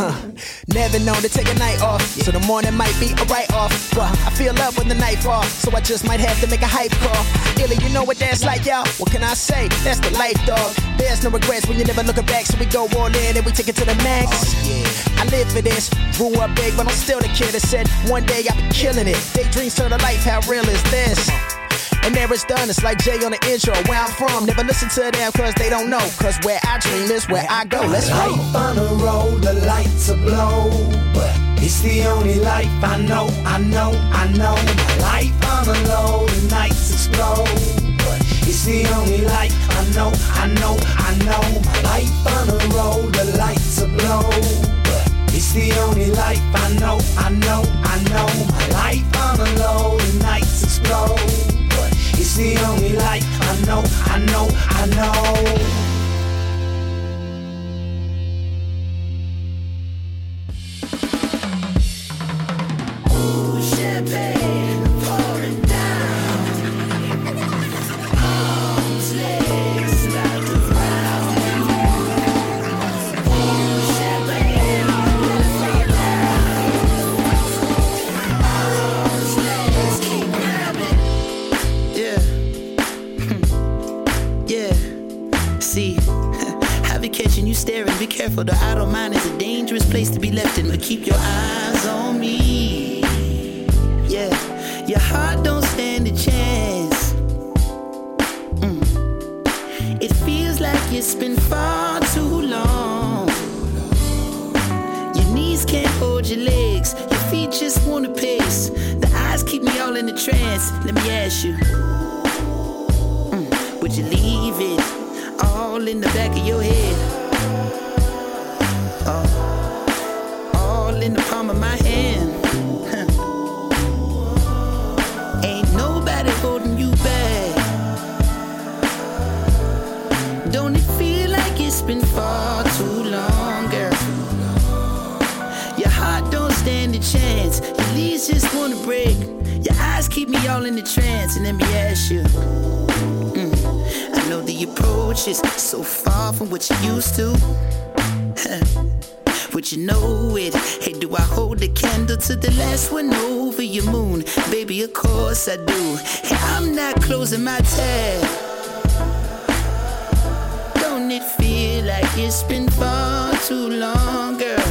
Uh, never known to take a night off, so the morning might be a write off. But I feel love when the night falls, so I just might have to make a hype call. Illy, you know what that's like, y'all. What can I say? That's the life, dog. There's no regrets when you're never looking back, so we go all in and we take it to the max. I live for this, grew up big, but I'm still the kid that said one day I'll be killing it. Daydreams turn to life, how real is this? And there it's done, it's like Jay on the intro. Where I'm from, never listen to them cause they don't know. Cause where I dream is where I go. Let's go. Life on a roll, the lights are blow. It's the only life I know, I know, I know. Life on a low, the nights explode. It's the only life I know, I know, I know. My life on a roll, the lights are blow. It's the only life I know, I know, I know. My life on a low, the nights explode. It's the only light I know, I know, I know. Careful, the idle mind is a dangerous place to be left in, but keep your eyes on me. Yeah, your heart don't stand a chance. Mm. It feels like it's been far too long. Your knees can't hold your legs, your feet just wanna pace. The eyes keep me all in a trance. Let me ask you, mm, would you leave it all in the back of your head? In the palm of my hand. Ain't nobody holding you back. Don't it feel like it's been far too long, girl? Your heart don't stand a chance. Your leaves just wanna break. Your eyes keep me all in the trance, and let me ask you. Mm, I know the approach is so far from what you used to. Would you know it? Hey, do I hold the candle to the last one over your moon? Baby, of course I do. Hey, I'm not closing my tab. Don't it feel like it's been far too long, girl?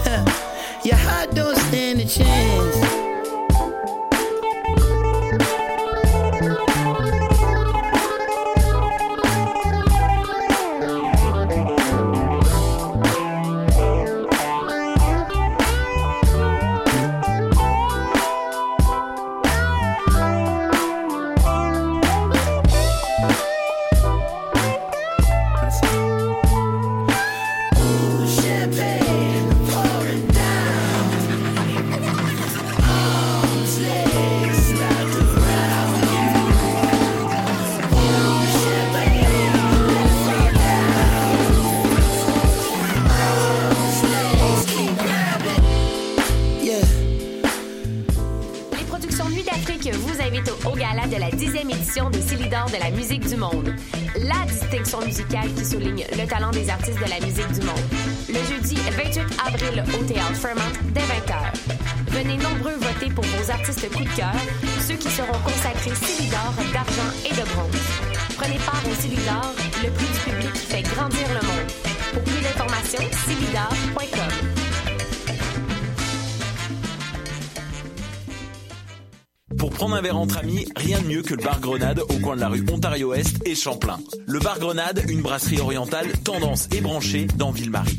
Huh. Your heart don't stand a chance. Artistes coup de cœur, ceux qui seront consacrés Célidor d'argent et de bronze. Prenez part au Célidor, le prix du public qui fait grandir le monde. Pour plus d'informations, célidor.com. prendre un verre entre amis, rien de mieux que le bar Grenade au coin de la rue Ontario-Est et Champlain. Le bar Grenade, une brasserie orientale tendance et branchée dans Ville-Marie.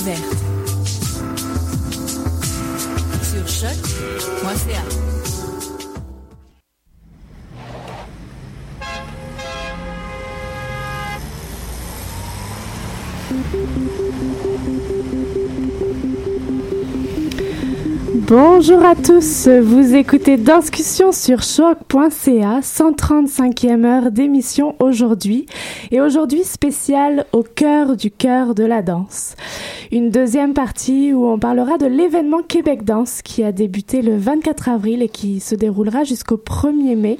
ouverte. Sur choc.ca. Thank Bonjour à tous, vous écoutez Discussion sur choc.ca, 135e heure d'émission aujourd'hui, et aujourd'hui spécial au cœur du cœur de la danse. Une deuxième partie où on parlera de l'événement Québec Danse qui a débuté le 24 avril et qui se déroulera jusqu'au 1er mai.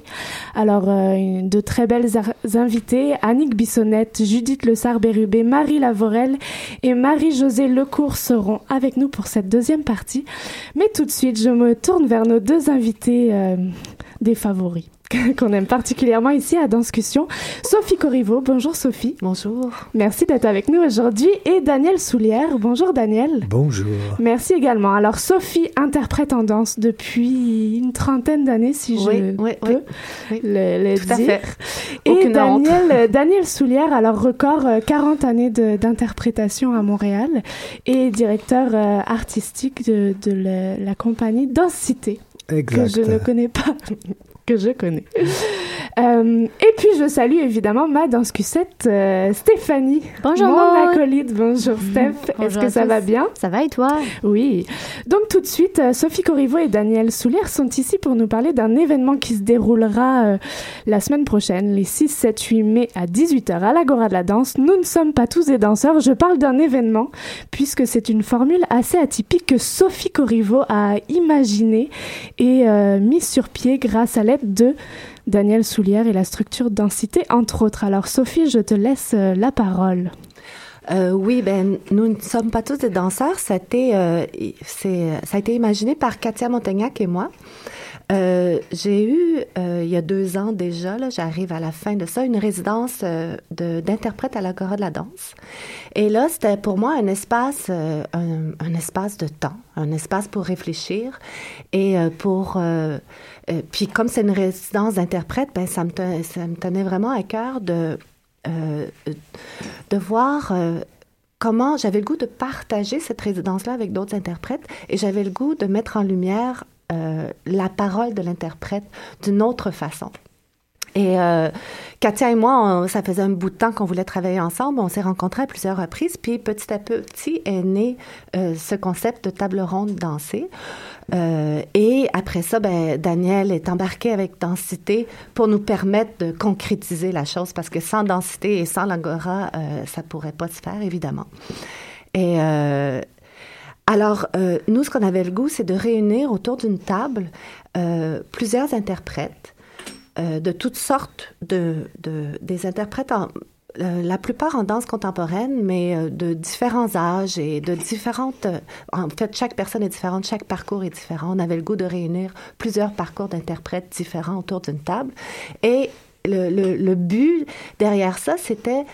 Alors, euh, de très belles invités, Annick Bissonnette, Judith Le Sarbérubé, Marie Lavorel et Marie-Josée Lecourt seront avec nous pour cette deuxième partie. De suite, je me tourne vers nos deux invités euh, des favoris. qu'on aime particulièrement ici à Danscussion. Sophie Corriveau. Bonjour Sophie. Bonjour. Merci d'être avec nous aujourd'hui. Et Daniel Soulière. Bonjour Daniel. Bonjour. Merci également. Alors Sophie interprète en danse depuis une trentaine d'années, si je peux le, Tout dire. Et Daniel, Daniel Soulière, alors record 40 euh, années d'interprétation à Montréal et directeur euh, artistique de, la, compagnie Danse Cité. Que je ne connais pas que je connais. Euh, et puis, je salue évidemment ma danscussette euh, Stéphanie. Bonjour, mon acolyte. Bonjour, Steph. Est-ce que ça va bien? Ça va et toi? Oui. Donc, tout de suite, euh, Sophie Corriveau et Daniel Soulière sont ici pour nous parler d'un événement qui se déroulera la semaine prochaine, les 6, 7, 8 mai à 18h à l'Agora de la danse. Nous ne sommes pas tous des danseurs. Je parle d'un événement puisque c'est une formule assez atypique que Sophie Corriveau a imaginée et mise sur pied grâce à l'aide de Daniel Soulière et la structure densité, entre autres. Alors, Sophie, je te laisse euh, la parole. Euh, oui, ben nous ne sommes pas tous des danseurs. Ça a été, euh, ça a été imaginé par Katia Montagnac et moi. Euh, j'ai eu, euh, il y a deux ans déjà, j'arrive à la fin de ça, une résidence euh, d'interprète à l'Agora de la danse. Et là, c'était pour moi un espace, un, espace de temps, un espace pour réfléchir et pour... puis comme c'est une résidence d'interprète, ben, ça, me tenait, ça me tenait vraiment à cœur de, de voir comment j'avais le goût de partager cette résidence-là avec d'autres interprètes et j'avais le goût de mettre en lumière la parole de l'interprète d'une autre façon. Et euh, Katia et moi, ça faisait un bout de temps qu'on voulait travailler ensemble. On s'est rencontrés à plusieurs reprises, puis petit à petit est né euh, ce concept de table ronde dansée. et après ça, ben, Daniel est embarqué avec Densité pour nous permettre de concrétiser la chose, parce que sans Densité et sans l'Angora, ça pourrait pas se faire, évidemment. Et alors, euh, nous, ce qu'on avait le goût, c'est de réunir autour d'une table euh, plusieurs interprètes euh, de toutes sortes de, des interprètes la plupart en danse contemporaine, mais de différents âges et de différentes... en fait, chaque personne est différente, chaque parcours est différent. On avait le goût de réunir plusieurs parcours d'interprètes différents autour d'une table. Et le, but derrière ça, c'était,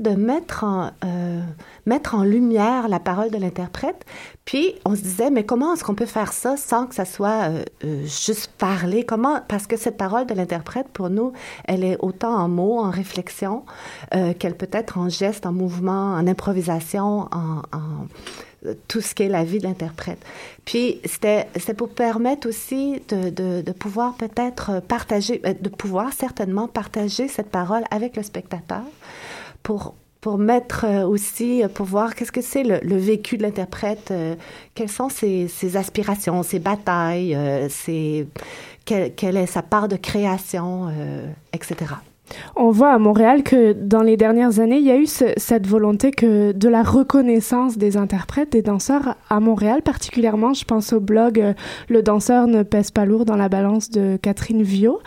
de mettre en, euh, mettre en lumière la parole de l'interprète. Puis on se disait, mais comment est-ce qu'on peut faire ça sans que ça soit euh, euh, juste parler Comment Parce que cette parole de l'interprète, pour nous, elle est autant en mots, en réflexion, qu'elle peut être en geste, en mouvement, en improvisation, en tout ce qui est la vie de l'interprète. Puis c'était pour permettre aussi de, pouvoir peut-être partager, euh, de pouvoir certainement partager cette parole avec le spectateur pour pour mettre euh, aussi, euh, pour voir qu'est-ce que c'est le, le, vécu de l'interprète, quelles sont ses, aspirations, ses batailles, quelle, est sa part de création, etc. On voit à Montréal que dans les dernières années, il y a eu cette volonté que de la reconnaissance des interprètes, des danseurs à Montréal particulièrement. Je pense au blog euh, Le danseur ne pèse pas lourd dans la balance de Catherine Viau.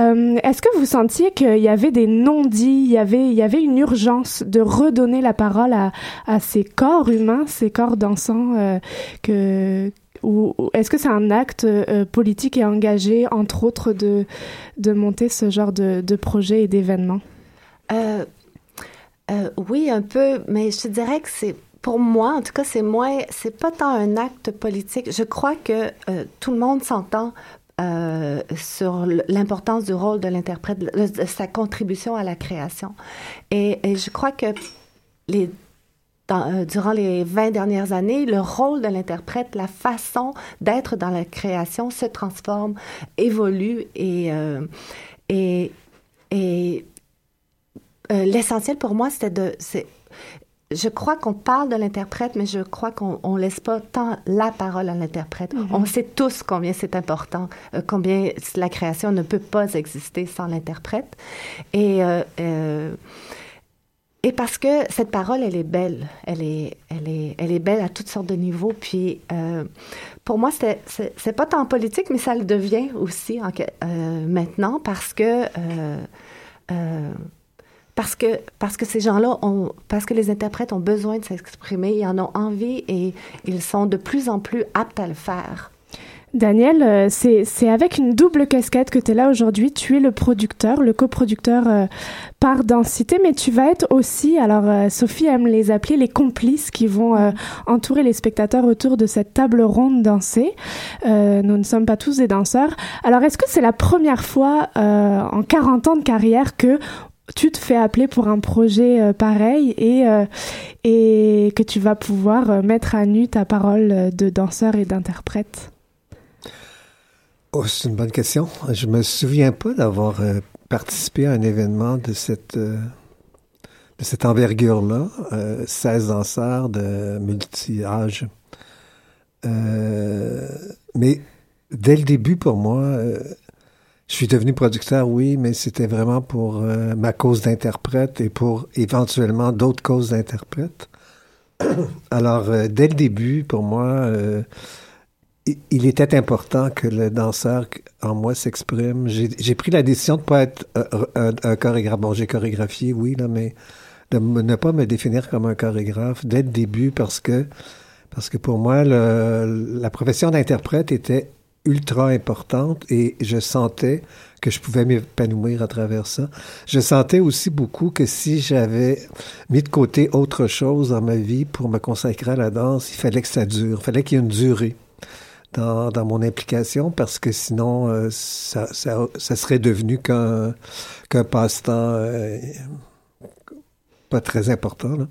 Euh, est-ce que vous sentiez qu'il y avait des non-dits, il y avait, il y avait une urgence de redonner la parole à, ces corps humains, ces corps dansants euh, que, ou, est-ce que c'est un acte euh, politique et engagé, entre autres, de, de monter ce genre de, de projet et d'événements? Euh, euh, oui, un peu, mais je dirais que c'est pour moi, en tout cas, c'est moins, c'est pas tant un acte politique. Je crois que tout le monde s'entend sur l'importance du rôle de l'interprète, de, sa contribution à la création. Et, et je crois que les euh, durant les 20 dernières années, le rôle de l'interprète, la façon d'être dans la création se transforme, évolue et, euh, et, et euh, l'essentiel pour moi, c'était de... je crois qu'on parle de l'interprète, mais je crois qu'on on laisse pas tant la parole à l'interprète. Mhm. On sait tous combien c'est important, euh, combien la création ne peut pas exister sans l'interprète. Et et parce que cette parole, elle est belle, elle est, elle est, elle est belle à toutes sortes de niveaux. Puis, euh, pour moi, c'est pas tant politique, mais ça le devient aussi euh, maintenant parce que, euh, euh, parce que, parce que ces gens-là ont, parce que les interprètes ont besoin de s'exprimer, ils en ont envie et ils sont de plus en plus aptes à le faire. Daniel, euh, c'est avec une double casquette que tu es là aujourd'hui. Tu es le producteur, le coproducteur euh, par Densité, mais tu vas être aussi, alors euh, Sophie aime les appeler les complices qui vont euh, entourer les spectateurs autour de cette table ronde dansée. Nous ne sommes pas tous des danseurs. Alors, est-ce que c'est la première fois en 40 ans de carrière que tu te fais appeler pour un projet pareil et, et que tu vas pouvoir mettre à nu ta parole de danseur et d'interprète? Oh, c'est une bonne question. Je me souviens pas d'avoir euh, participé à un événement de cette euh, de cette envergure-là. Euh, 16 danseurs de multi-âge. Euh, mais dès le début, pour moi, je suis devenu producteur, oui, mais c'était vraiment pour ma cause d'interprète et pour éventuellement d'autres causes d'interprète. Alors, dès le début, pour moi, il- était important que le danseur en moi s'exprime. J'ai pris la décision de ne pas être euh, un, chorégraphe. Bon, j'ai chorégraphié, oui, là, mais de ne pas me définir comme un chorégraphe dès le début parce que, parce que pour moi, la profession d'interprète était ultra importante et je sentais que je pouvais m'épanouir à travers ça. Je sentais aussi beaucoup que si j'avais mis de côté autre chose dans ma vie pour me consacrer à la danse, il fallait que ça dure, il fallait qu'il y ait une durée dans, dans mon implication parce que sinon, euh, ça, ça, ça serait devenu qu'un qu'un passe-temps euh, pas très important. là.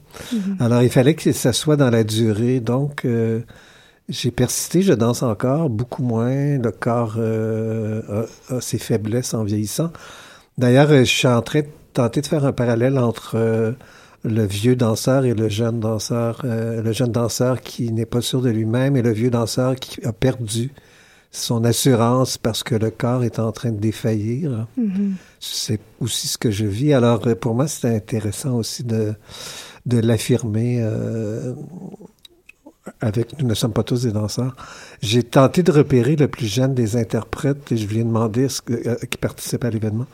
Alors, il fallait que ça soit dans la durée. Donc, euh, j'ai persisté, je danse encore, beaucoup moins. Le corps euh, a, a ses faiblesses en vieillissant. D'ailleurs, euh, je suis en train de tenter de faire un parallèle entre euh, le vieux danseur et le jeune danseur. Euh, le jeune danseur qui n'est pas sûr de lui-même et le vieux danseur qui a perdu son assurance parce que le corps est en train de défaillir. C'est aussi ce que je vis. Alors, euh, pour moi, c'était intéressant aussi de, de l'affirmer euh, avec Nous ne sommes pas tous des danseurs. J'ai tenté de repérer le plus jeune des interprètes et je lui ai demandé est-ce que, euh, qui participe à l'événement.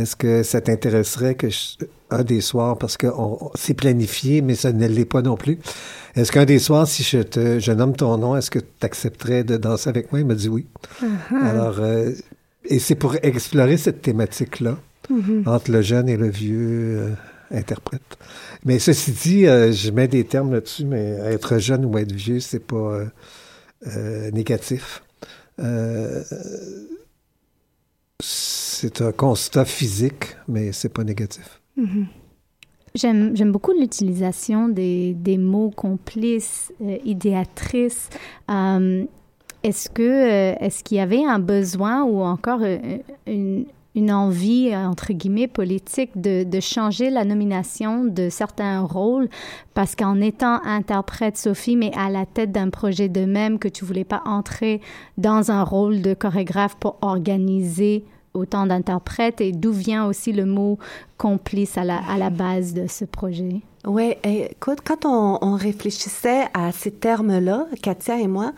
Est-ce que ça t'intéresserait que je- un des soirs, parce que c'est planifié, mais ça ne l'est pas non plus. Est-ce qu'un des soirs, si je te, je nomme ton nom, est-ce que tu accepterais de danser avec moi? Il m'a dit oui. Alors, euh, et c'est pour explorer cette thématique-là entre le jeune et le vieux euh, interprète. Mais ceci dit, euh, je mets des termes là-dessus, mais être jeune ou être vieux, c'est pas négatif. Euh, c'est un constat physique, mais c'est pas négatif. J'aime, j'aime beaucoup l'utilisation des, des mots complices, euh, idéatrices. Euh, est-ce que euh, est-ce qu'il y avait un besoin ou encore une, une envie entre guillemets politique de, changer la nomination de certains rôles parce qu'en étant interprète Sophie mais à la tête d'un projet de même que tu voulais pas entrer dans un rôle de chorégraphe pour organiser autant d'interprètes et d'où vient aussi le mot complice à la, à la base de ce projet? Oui, écoute, quand on réfléchissait à ces termes-là, Katia et moi,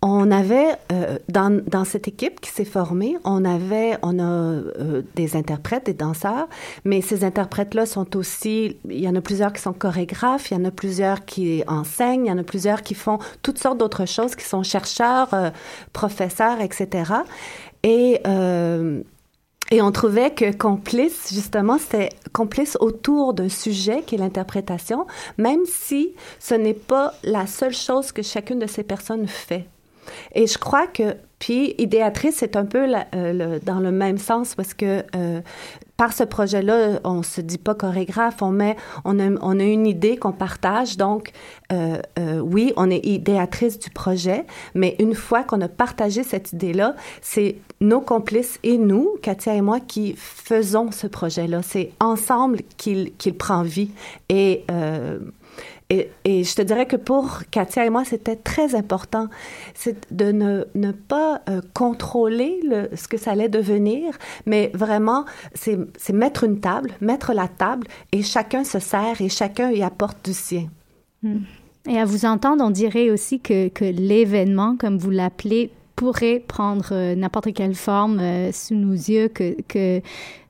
on avait euh, dans, dans cette équipe qui s'est formée, on avait on a euh, des interprètes, des danseurs, mais ces interprètes-là sont aussi, il y en a plusieurs qui sont chorégraphes, il y en a plusieurs qui enseignent, il y en a plusieurs qui font toutes sortes d'autres choses, qui sont chercheurs, euh, professeurs, etc. Et euh, et on trouvait que complice, justement, c'était complice autour d'un sujet qui est l'interprétation, même si ce n'est pas la seule chose que chacune de ces personnes fait. Et je crois que Puis idéatrice, c'est un peu euh, dans le même sens parce que euh, par ce projet-là, on se dit pas chorégraphe, on met, on a, on a une idée qu'on partage. Donc, euh, oui, on est idéatrice du projet, mais une fois qu'on a partagé cette idée-là, c'est nos complices et nous, Katia et moi, qui faisons ce projet-là. C'est ensemble qu'il qu'il prend vie. Et et, je te dirais que pour Katia et moi, c'était très important c'est de ne, pas euh, contrôler le, ce que ça allait devenir, mais vraiment, c'est mettre une table, mettre la table, et chacun se sert et chacun y apporte du sien. Hmm. Et à vous entendre, on dirait aussi que, l'événement, comme vous l'appelez, pourrait prendre euh, n'importe quelle forme euh, sous nos yeux, que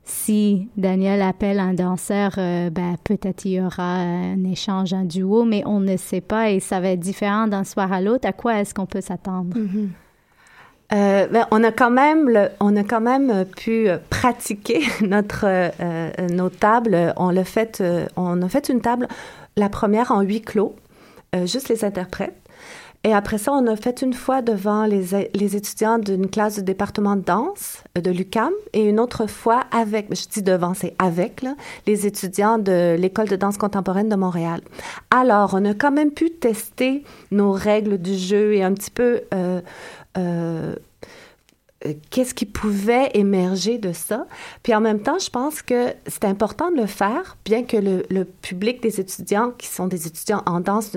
si Daniel appelle un danseur, euh, ben, peut-être il y aura un échange, un duo, mais on ne sait pas et ça va être différent d'un soir à l'autre. À quoi est-ce qu'on peut s'attendre? Mm-hmm. Euh, ben, on a quand même on a quand même pu pratiquer notre euh, nos tables. On l'a fait, on a fait une table, la première en huis clos, juste les interprètes. Et après ça, on a fait une fois devant les, les étudiants d'une classe du département de danse euh, de l'UCAM et une autre fois avec, je dis devant, c'est avec, là, les étudiants de l'École de danse contemporaine de Montréal. Alors, on a quand même pu tester nos règles du jeu et un petit peu euh, euh, qu'est-ce qui pouvait émerger de ça. Puis en même temps, je pense que c'est important de le faire, bien que le, public des étudiants qui sont des étudiants en danse,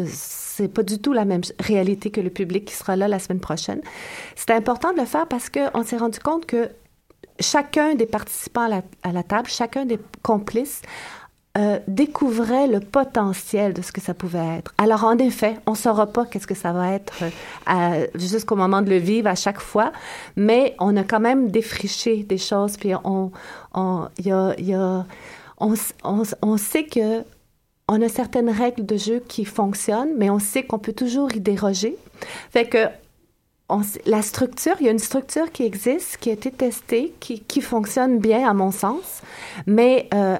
c'est pas du tout la même réalité que le public qui sera là la semaine prochaine. C'est important de le faire parce qu'on s'est rendu compte que chacun des participants à la, table, chacun des complices euh, découvrait le potentiel de ce que ça pouvait être. Alors, en effet, on ne saura pas qu'est-ce que ça va être euh, jusqu'au moment de le vivre à chaque fois, mais on a quand même défriché des choses, puis on, on, y a, y a, on, on, on sait que on a certaines règles de jeu qui fonctionnent, mais on sait qu'on peut toujours y déroger. Fait que la structure, il y a une structure qui existe, qui a été testée, qui, qui fonctionne bien à mon sens, mais euh,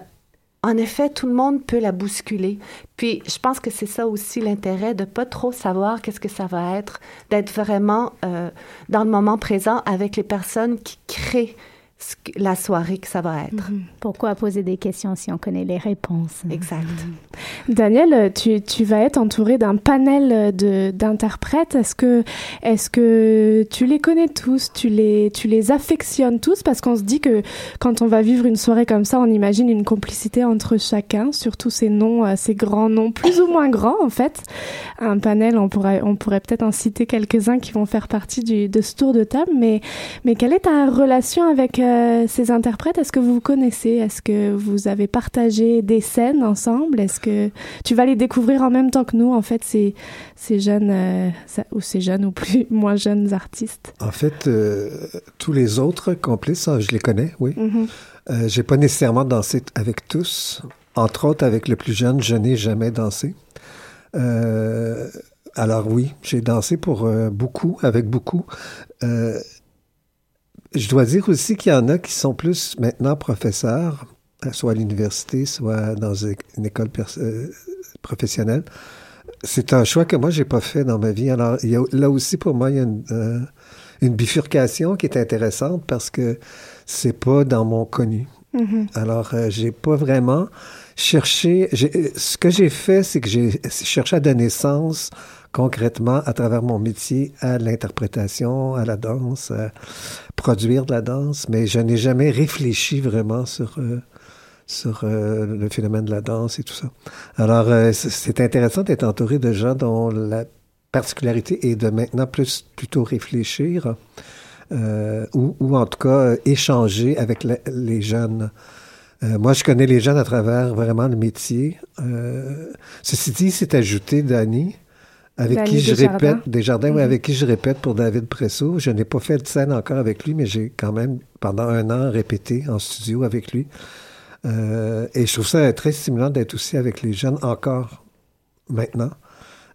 en effet, tout le monde peut la bousculer. Puis, je pense que c'est ça aussi l'intérêt de pas trop savoir qu'est-ce que ça va être, d'être vraiment euh, dans le moment présent avec les personnes qui créent la soirée que ça va être. Mhm. Pourquoi poser des questions si on connaît les réponses? Exact. Mhm. Daniel, tu, tu, vas être entouré d'un panel d'interprètes. Est-ce que, est que tu les connais tous? Tu les, tu les affectionnes tous? Parce qu'on se dit que quand on va vivre une soirée comme ça, on imagine une complicité entre chacun, surtout ces noms, euh, ces grands noms, plus ou moins grands en fait. Un panel, on pourrait, on pourrait peut-être en citer quelques-uns qui vont faire partie du, de ce tour de table, mais, mais quelle est ta relation avec euh, euh, ces interprètes, est-ce que vous vous connaissez? Est-ce que vous avez partagé des scènes ensemble? Est-ce que tu vas les découvrir en même temps que nous, en fait, ces, ces jeunes, euh, ou ces jeunes ou plus moins jeunes artistes? En fait, euh, tous les autres complices, ah, je les connais, oui. Mm-hmm. J'ai pas nécessairement dansé avec tous. Entre autres, avec le plus jeune, je n'ai jamais dansé. alors oui, j'ai dansé pour beaucoup, avec beaucoup. Je dois dire aussi qu'il y en a qui sont plus maintenant professeurs, euh, soit à l'université, soit dans une école euh, professionnelle. C'est un choix que moi, j'ai pas fait dans ma vie. Alors, il y a, là aussi, pour moi, il y a une, euh, une bifurcation qui est intéressante parce que c'est pas dans mon connu. Mm-hmm. Alors, j'ai pas vraiment cherché. Ce que j'ai fait, c'est que j'ai cherché à donner sens concrètement à travers mon métier à l'interprétation, à la danse, à produire de la danse, mais je n'ai jamais réfléchi vraiment sur euh, sur euh, le phénomène de la danse et tout ça. Alors, euh, c'est intéressant d'être entouré de gens dont la particularité est de maintenant plus plutôt réfléchir ou, ou, en tout cas échanger avec les jeunes. moi, je connais les jeunes à travers vraiment le métier. ceci dit, c'est ajouté, Dani, avec qui je répète, des jardins, oui, avec qui je répète pour David Presso. Je n'ai pas fait de scène encore avec lui, mais j'ai quand même, pendant un an, répété en studio avec lui. Euh, et je trouve ça très stimulant d'être aussi avec les jeunes encore maintenant,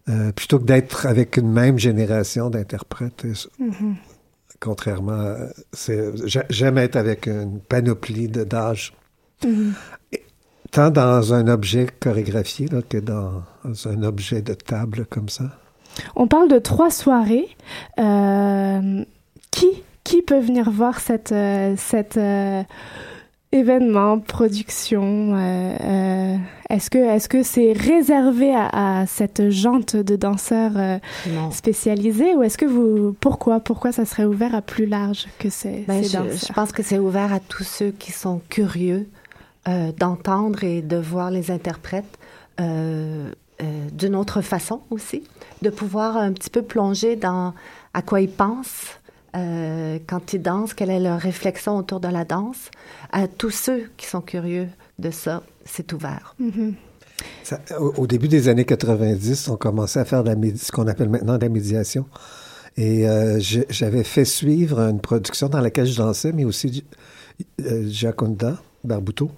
euh, plutôt que d'être avec une même génération d'interprètes. Mm-hmm. Contrairement, j'aime être avec une panoplie d'âge. Mm-hmm. Tant dans un objet chorégraphié là, que dans un objet de table comme ça? On parle de trois soirées. Euh, qui, qui peut venir voir cette, euh, cette euh, événement, production euh, euh, Est-ce que est-ce que c'est réservé à, à cette jante de danseurs euh, spécialisés ou est-ce que vous pourquoi pourquoi ça serait ouvert à plus large que ces, Ben, ces je, danseurs? je pense que c'est ouvert à tous ceux qui sont curieux euh, d'entendre et de voir les interprètes euh, euh, d'une autre façon aussi, de pouvoir un petit peu plonger dans à quoi ils pensent euh, quand ils dansent, quelle est leur réflexion autour de la danse. À tous ceux qui sont curieux de ça, c'est ouvert. Mhm. Ça- au, au début des années 90, on commençait à faire de la médi- ce qu'on appelle maintenant de la médiation. Et euh, j'avais fait suivre une production dans laquelle je dansais, mais aussi euh, Giaconda Barbuto.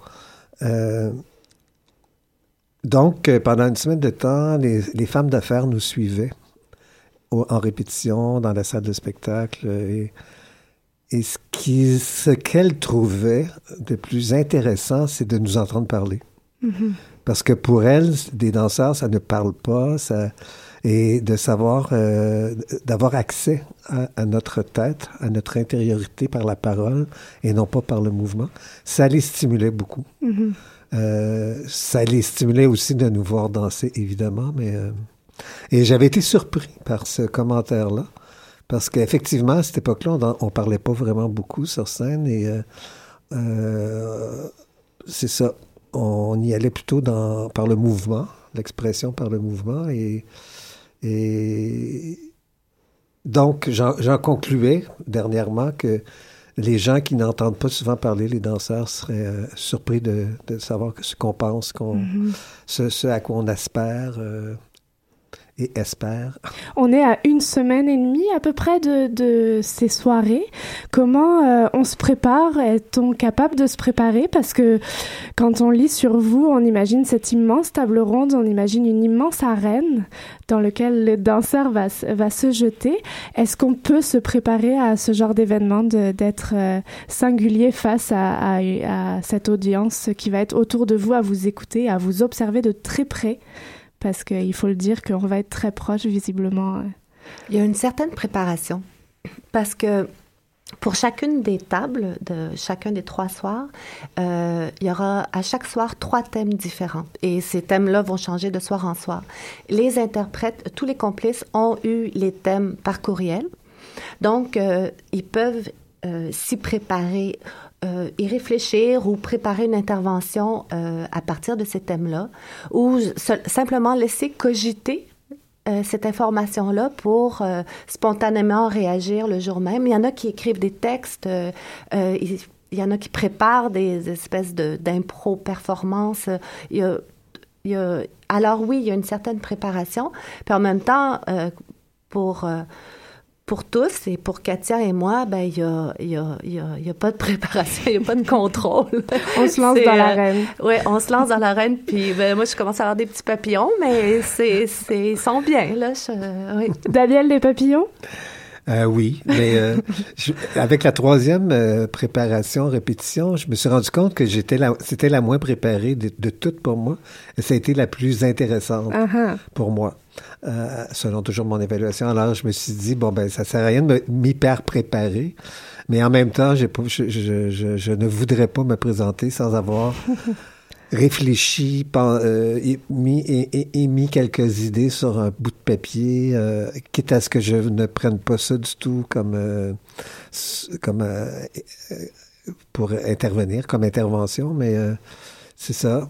Euh, donc, euh, pendant une semaine de temps, les, les femmes d'affaires nous suivaient au- en répétition dans la salle de spectacle. Et, et ce qu'elles trouvaient de plus intéressant, c'est de nous entendre parler. Mhm. Parce que pour elles, des danseurs, ça ne parle pas, ça, et de savoir, euh, d'avoir accès à, à notre tête, à notre intériorité par la parole et non pas par le mouvement, ça les stimulait beaucoup. Mhm. Euh, ça les stimulait aussi de nous voir danser, évidemment, mais euh, et j'avais été surpris par ce commentaire-là parce qu'effectivement à cette époque-là, on, on parlait pas vraiment beaucoup sur scène et euh, euh, c'est ça, on y allait plutôt dans par le mouvement, l'expression par le mouvement et et donc j'en concluais dernièrement que les gens qui n'entendent pas souvent parler les danseurs seraient euh, surpris de, de savoir que ce qu'on pense, Mhm. ce, ce à quoi on aspire euh, On est à une semaine et demie à peu près de, ces soirées. Comment euh, on se prépare? Est-on capable de se préparer? Parce que quand on lit sur vous, on imagine cette immense table ronde, on imagine une immense arène dans laquelle le danseur va, se- jeter. Est-ce qu'on peut se préparer à ce genre d'événement, d'être euh, singulier face à cette audience qui va être autour de vous, à vous écouter, à vous observer de très près? Parce qu'il faut le dire qu'on va être très proche visiblement. euh. Il y a une certaine préparation parce que pour chacune des tables de chacun des trois soirs, euh, il y aura à chaque soir trois thèmes différents et ces thèmes-là vont changer de soir en soir. Les interprètes, tous les complices ont eu les thèmes par courriel, donc euh, ils peuvent s'y préparer, euh, y réfléchir ou préparer une intervention euh, à partir de ces thèmes-là, ou simplement laisser cogiter euh, cette information-là pour spontanément réagir le jour même. Il y en a qui écrivent des textes, il, il y en a qui préparent des espèces de d'impro performances. Il y a, il y a- alors oui, il y a une certaine préparation, puis en même temps, pour pour tous et pour Katia et moi, ben il y a, il y a, il y a, il y a pas de préparation, il y a pas de contrôle. On se lance dans euh, l'arène. oui, on se lance dans l'arène, puis ben, moi, je commence à avoir des petits papillons, mais c'est, c'est, ils sont bien, là. Je, oui. Daniel, les papillons? Euh, oui, mais euh, je- avec la troisième euh, préparation, répétition, je me suis rendu compte que j'étais la, c'était la moins préparée de, de toutes pour moi. Et ça a été la plus intéressante Ah ah. pour moi, euh, selon toujours mon évaluation. Alors, je me suis dit, bon, ben, ça sert à rien de me- m'hyper préparer. Mais en même temps, j'ai pas, je, je, je, je ne voudrais pas me présenter sans avoir réfléchi, euh, mis, et, et- et mis quelques idées sur un bout de papier, euh, quitte à ce que je ne prenne pas ça du tout comme, comme pour intervenir, comme intervention, mais c'est ça.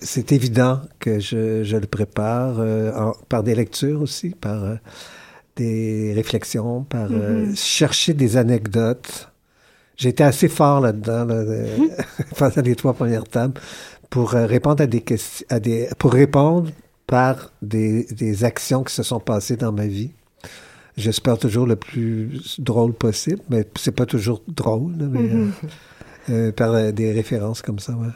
C'est évident que je, je le prépare euh, en- par des lectures aussi, par euh, des réflexions, par euh, Mhm. chercher des anecdotes. J'ai été assez fort là-dedans, là, de- pendant les trois premières tables, pour euh, répondre à des questions, à des, pour répondre par des, des actions qui se sont passées dans ma vie. J'espère toujours le plus drôle possible, mais c'est pas toujours drôle. là, mais, Mhm. euh, euh, par des références comme ça. Ouais.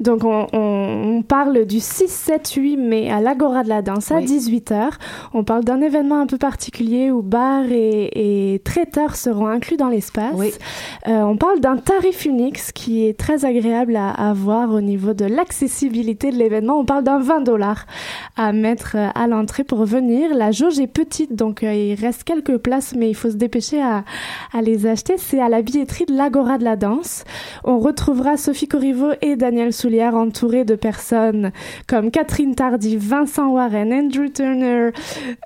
Donc, on, on, parle du 6, 7, 8 mai à l'Agora de la Danse à 18h. On parle d'un événement un peu particulier où bars et, et traiteurs seront inclus dans l'espace. Oui. Euh, on parle d'un tarif unique, ce qui est très agréable à, à voir au niveau de l'accessibilité de l'événement. On parle d'un 20 dollars à mettre à l'entrée pour venir. La jauge est petite, donc euh, il reste quelques places, mais il faut se dépêcher à, à les acheter. C'est à la billetterie de l'Agora de la Danse. On retrouvera Sophie Corriveau et Daniel Soulière entourés de personnes comme Catherine Tardy, Vincent Warren, Andrew Turner,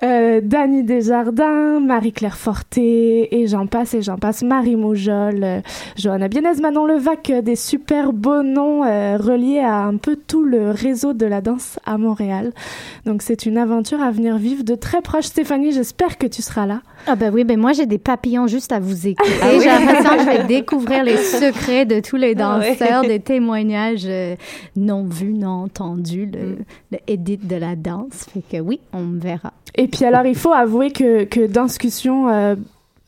euh, Dany Desjardins, Marie-Claire Forté, et j'en passe et j'en passe, Marie Moujol, euh, Johanna Bienez, Manon Levac, euh, des super beaux noms euh, reliés à un peu tout le réseau de la danse à Montréal. Donc c'est une aventure à venir vivre de très proche. Stéphanie, j'espère que tu seras là. Ah ben oui, ben moi j'ai des papillons juste à vous écouter. Ah j'ai l'impression que je vais découvrir les secrets de tous les ah danseurs, des témoignages euh, non vus, non entendus, le, mm. le edit de la danse. Fait que oui, on me verra. Et puis alors, il faut avouer que, que Danscussion...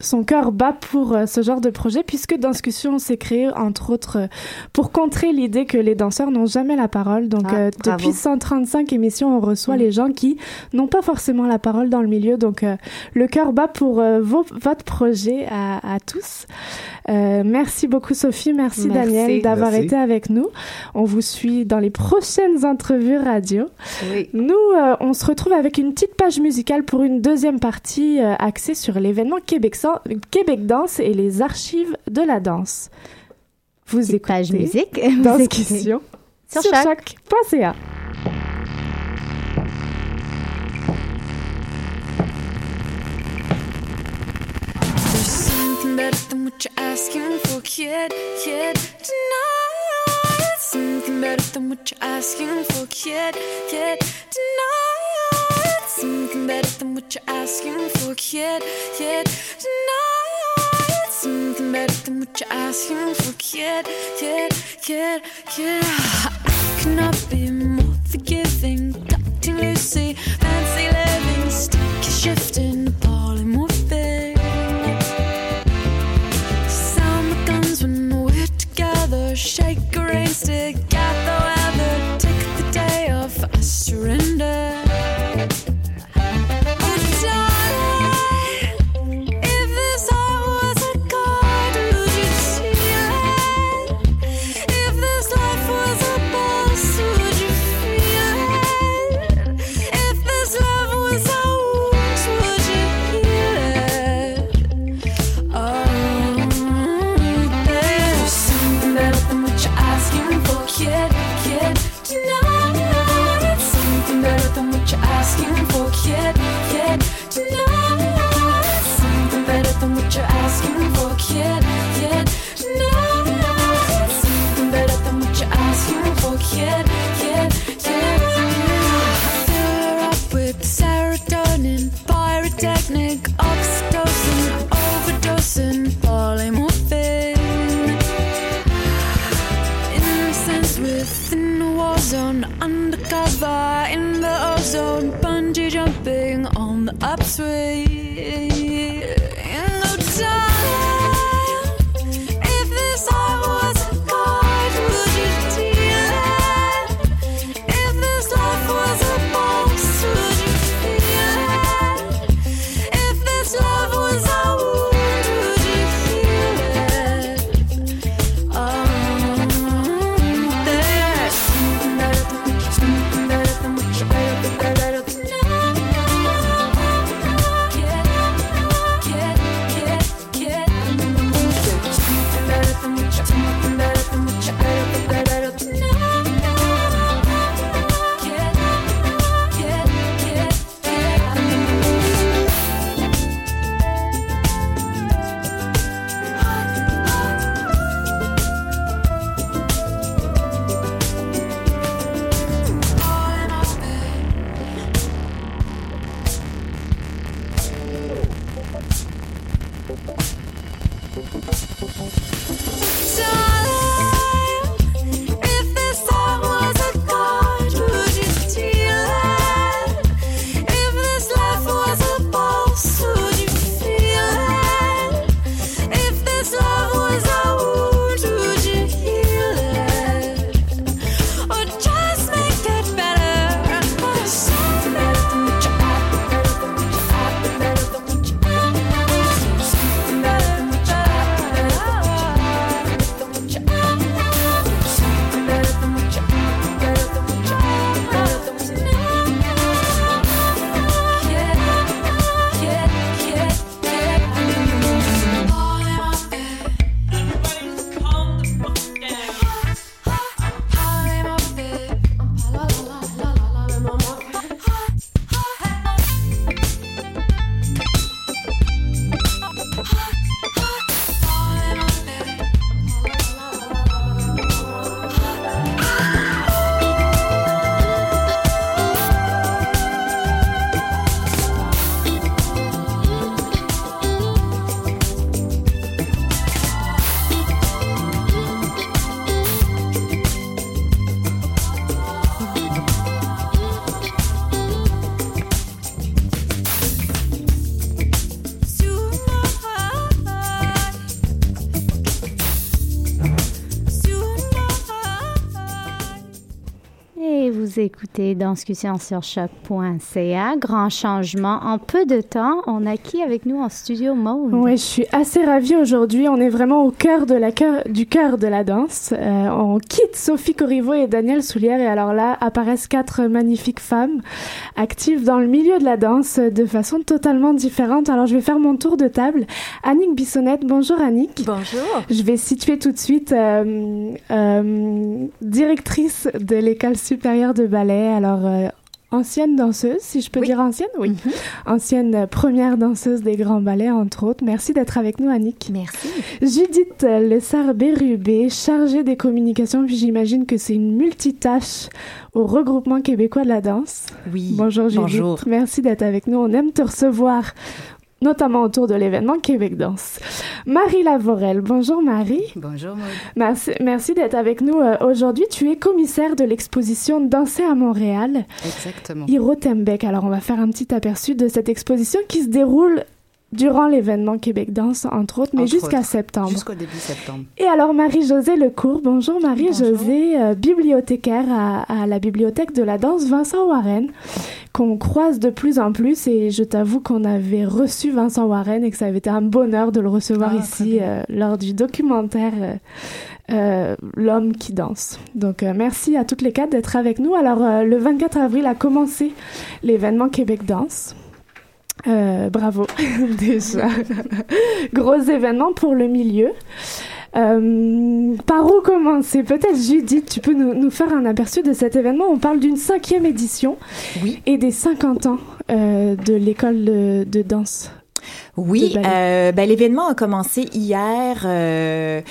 Son cœur bat pour euh, ce genre de projet, puisque Danscussion s'est créé, entre autres, euh, pour contrer l'idée que les danseurs n'ont jamais la parole. Donc, Ah, euh, depuis 135 émissions, on reçoit Mm. les gens qui n'ont pas forcément la parole dans le milieu. Donc, euh, le cœur bat pour euh, vos- votre projet à, à tous. Euh, merci beaucoup, Sophie. Merci, Merci. Daniel, d'avoir été avec nous. On vous suit dans les prochaines entrevues radio. Oui. Nous, euh, on se retrouve avec une petite page musicale pour une deuxième partie euh, axée sur l'événement Québec, Québec Danse et les archives de la danse. Vous écoutez page musique. dans Vous ce écoutez. question Sur sur Choc. choc.ca. There's something better than what you're asking for, kid, kid. Tonight, something better than what you're asking for, kid, kid. Tonight, something better than what you're asking for, kid, kid. Tonight, something better than what you're asking for, kid, kid, kid, kid. I be Vous écoutez Discussion sur choc.ca. Grand changement. En peu de temps, on a qui avec nous en studio, Maude? Oui, je suis assez ravie aujourd'hui. On est vraiment au cœur de la cœur, du cœur de la danse. Euh, on quitte Sophie Corriveau et Danielle Soulière et alors là apparaissent quatre magnifiques femmes actives dans le milieu de la danse de façon totalement différente. Alors je vais faire mon tour de table. Annick Bissonnette, bonjour Annick. Bonjour. Je vais situer tout de suite euh, euh, directrice de l'école supérieure de ballet. Alors euh, ancienne danseuse, si je peux dire ancienne, oui. Ancienne euh, première danseuse des grands ballets, entre autres. Merci d'être avec nous, Annick. Merci. Judith Lessard-Bérubé, chargée des communications, puis j'imagine que c'est une multitâche au regroupement québécois de la danse. Oui. Bonjour Judith. Bonjour. Merci d'être avec nous. On aime te recevoir notamment autour de l'événement Québec Danse. Marie Lavorel, bonjour Marie. Bonjour, Maud. Merci, merci d'être avec nous euh, aujourd'hui. Tu es commissaire de l'exposition Danser à Montréal. Exactement. Hiro Tembec. Alors, on va faire un petit aperçu de cette exposition qui se déroule durant l'événement Québec Danse, entre autres, mais jusqu'à septembre. Jusqu'au début septembre. Et alors, Marie-Josée Lecourt. Bonjour, Marie-Josée, euh, bibliothécaire à, à la Bibliothèque de la Danse Vincent Warren, qu'on croise de plus en plus. Et je t'avoue qu'on avait reçu Vincent Warren et que ça avait été un bonheur de le recevoir Ah, ici euh, lors du documentaire euh, euh, L'homme qui danse. Donc, euh, merci à toutes les quatre d'être avec nous. Alors, euh, le 24 avril a commencé l'événement Québec Danse. Euh, bravo, déjà. Gros événement pour le milieu. Euh, par où commencer? Peut-être Judith, tu peux nous, nous faire un aperçu de cet événement. On parle d'une cinquième édition et des 50 ans euh, de l'école de, de danse. Oui, euh, ben, l'événement a commencé hier euh,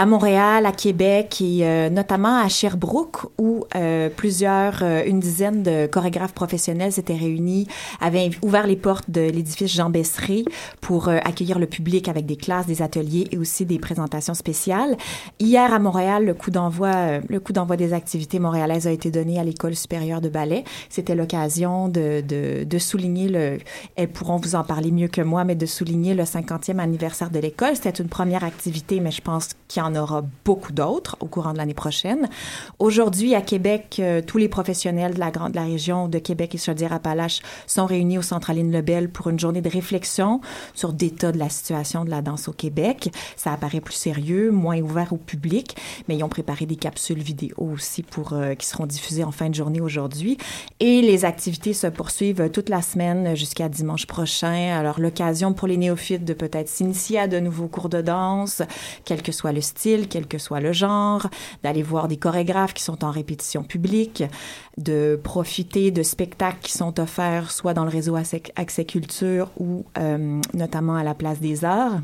à Montréal, à Québec et euh, notamment à Sherbrooke où euh, plusieurs, euh, une dizaine de chorégraphes professionnels s'étaient réunis, avaient ouvert les portes de l'édifice Jean Besseret pour euh, accueillir le public avec des classes, des ateliers et aussi des présentations spéciales. Hier à Montréal, le coup d'envoi, euh, le coup d'envoi des activités montréalaises a été donné à l'école supérieure de ballet. C'était l'occasion de, de, de souligner le, elles pourront vous en parler mieux que moi, mais de souligner le 50e anniversaire de l'école. C'était une première activité, mais je pense qu'il y en aura beaucoup d'autres au courant de l'année prochaine. Aujourd'hui, à Québec, euh, tous les professionnels de la grande de la région de Québec et Chaudière-Appalaches sont réunis au Centre Aline Lebel pour une journée de réflexion sur d'état de la situation de la danse au Québec. Ça apparaît plus sérieux, moins ouvert au public, mais ils ont préparé des capsules vidéo aussi pour euh, qui seront diffusées en fin de journée aujourd'hui. Et les activités se poursuivent toute la semaine jusqu'à dimanche prochain. Alors l'occasion pour les néophytes de peut-être s'initier à de nouveaux cours de danse, quel que soit le style, quel que soit le genre, d'aller voir des chorégraphes qui sont en répétition publique, de profiter de spectacles qui sont offerts soit dans le réseau Accès Culture ou euh, notamment à la Place des Arts.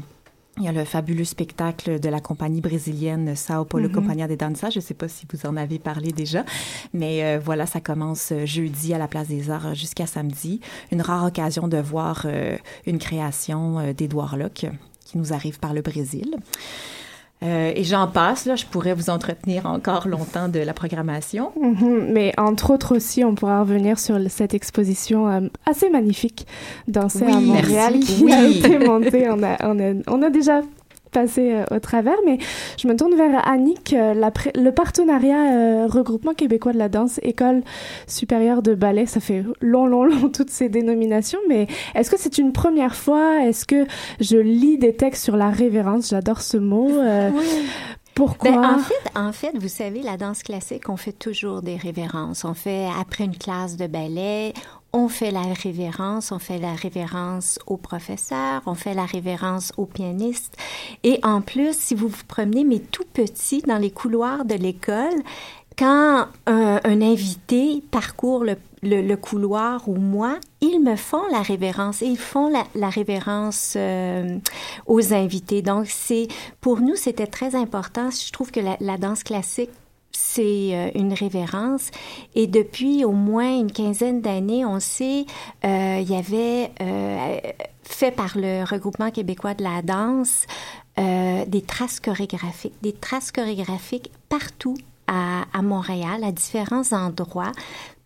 Il y a le fabuleux spectacle de la compagnie brésilienne Sao Paulo Mhm. Companhia de Dança. Je ne sais pas si vous en avez parlé déjà, mais euh, voilà, ça commence euh, jeudi à la Place des Arts jusqu'à samedi. Une rare occasion de voir euh, une création d'Édouard Locke qui nous arrive par le Brésil. Euh, et j'en passe, là, je pourrais vous entretenir encore longtemps de la programmation. Mhm, Mais entre autres aussi, on pourra revenir sur le- cette exposition euh, assez magnifique Danser à Oui, Montréal merci. qui a été montée. On a, on a, on a déjà passé euh, au travers, mais je me tourne vers Annick. euh, la le partenariat euh, Regroupement québécois de la danse, École supérieure de ballet, ça fait long, long, long toutes ces dénominations, mais est-ce que c'est une première fois? Est-ce que je lis des textes sur la révérence? J'adore ce mot. euh, Pourquoi? Ben, en, fait, en fait, vous savez, la danse classique, on fait toujours des révérences. On fait, après une classe de ballet, on fait la révérence, on fait la révérence au professeur, on fait la révérence au pianiste. Et en plus, si vous vous promenez, mais tout petit, dans les couloirs de l'école, quand un, un invité parcourt le, couloir ou moi, ils me font la révérence et ils font la, révérence euh, aux invités. Donc, c'est pour nous, c'était très important. Je trouve que la danse classique c'est euh, une révérence. Et depuis au moins une quinzaine d'années, on sait, euh, il y avait euh, fait par le regroupement québécois de la danse euh, des traces chorégraphiques, des traces chorégraphiques partout à, à Montréal, à différents endroits,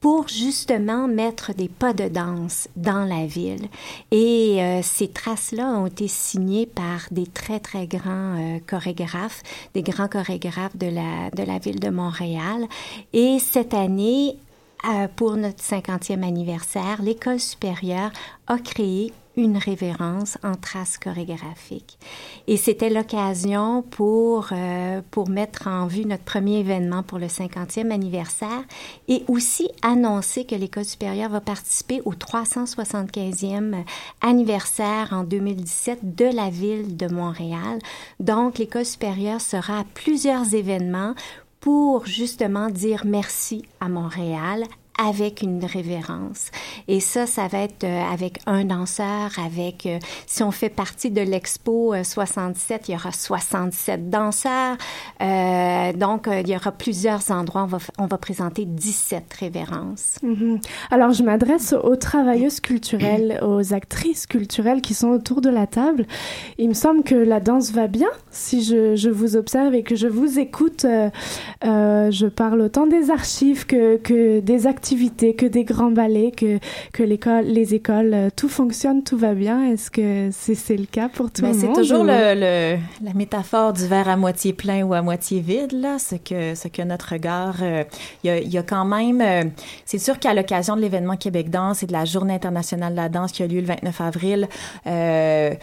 pour justement mettre des pas de danse dans la ville. Et euh, ces traces-là ont été signées par des très, très grands euh, chorégraphes, des grands chorégraphes de la, de la ville de Montréal. Et cette année, euh, pour notre 50e anniversaire, l'École supérieure a créé une révérence en traces chorégraphiques. Et c'était l'occasion pour, euh, pour mettre en vue notre premier événement pour le 50e anniversaire et aussi annoncer que l'École supérieure va participer au 375e anniversaire en 2017 de la ville de Montréal. Donc, l'École supérieure sera à plusieurs événements pour justement dire merci à Montréal avec une révérence. Et ça, ça va être euh, avec un danseur, avec, euh, si on fait partie de l'Expo euh, 67, il y aura 67 danseurs. Euh, donc, euh, il y aura plusieurs endroits. On va, on va présenter 17 révérences. Mhm. Alors, je m'adresse aux travailleuses culturelles, aux actrices culturelles qui sont autour de la table. Il me semble que la danse va bien si je, vous observe et que je vous écoute. euh, euh, je parle autant des archives que, que des activités, que des grands ballets, que, que l'école, les écoles. euh, Tout fonctionne, tout va bien. Est-ce que c'est c'est le cas pour tout Ben, le c'est monde? toujours ou- le, le- la métaphore du verre à moitié plein ou à moitié vide, là, ce que, ce que notre regard, euh, il y, a, il y a quand même, euh, c'est sûr qu'à l'occasion de l'événement Québec Danse et de la Journée internationale de la danse qui a lieu le 29 avril, euh,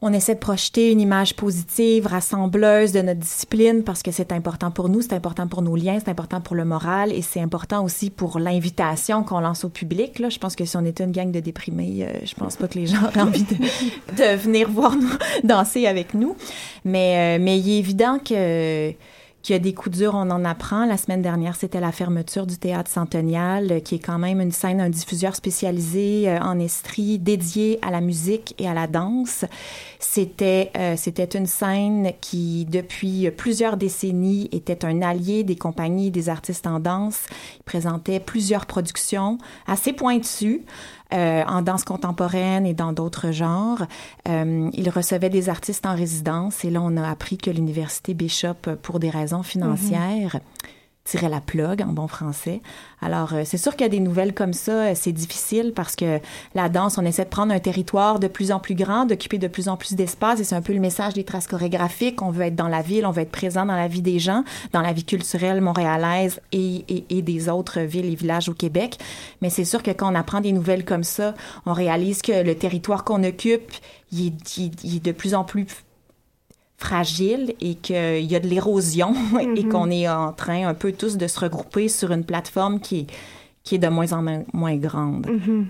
on essaie de projeter une image positive, rassembleuse de notre discipline parce que c'est important pour nous, c'est important pour nos liens, c'est important pour le moral et c'est important aussi pour l'invitation qu'on lance au public. Là, je pense que si on était une gang de déprimés, euh, je pense pas que les gens auraient envie de, venir voir nous danser avec nous. Mais, euh, mais il est évident que qu'il y a des coups durs, on en apprend. La semaine dernière, c'était la fermeture du théâtre Centennial, euh, qui est quand même une scène, un diffuseur spécialisé euh, en estrie, dédié à la musique et à la danse. C'était euh, c'était une scène qui, depuis plusieurs décennies, était un allié des compagnies des artistes en danse. Il présentait plusieurs productions assez pointues. Euh, en danse contemporaine et dans d'autres genres. Euh, il recevait des artistes en résidence et là, on a appris que l'Université Bishop, pour des raisons financières, tirait la plug en bon français. Alors, euh, c'est sûr qu'il y a des nouvelles comme ça, euh, c'est difficile parce que la danse, on essaie de prendre un territoire de plus en plus grand, d'occuper de plus en plus d'espace et c'est un peu le message des traces chorégraphiques. On veut être dans la ville, on veut être présent dans la vie des gens, dans la vie culturelle montréalaise et, et, et des autres villes et villages au Québec. Mais c'est sûr que quand on apprend des nouvelles comme ça, on réalise que le territoire qu'on occupe, il il est de plus en plus fragile et qu'il y a de l'érosion et Mhm. qu'on est en train un peu tous de se regrouper sur une plateforme qui est, qui est de moins en moins, moins grande. Mhm.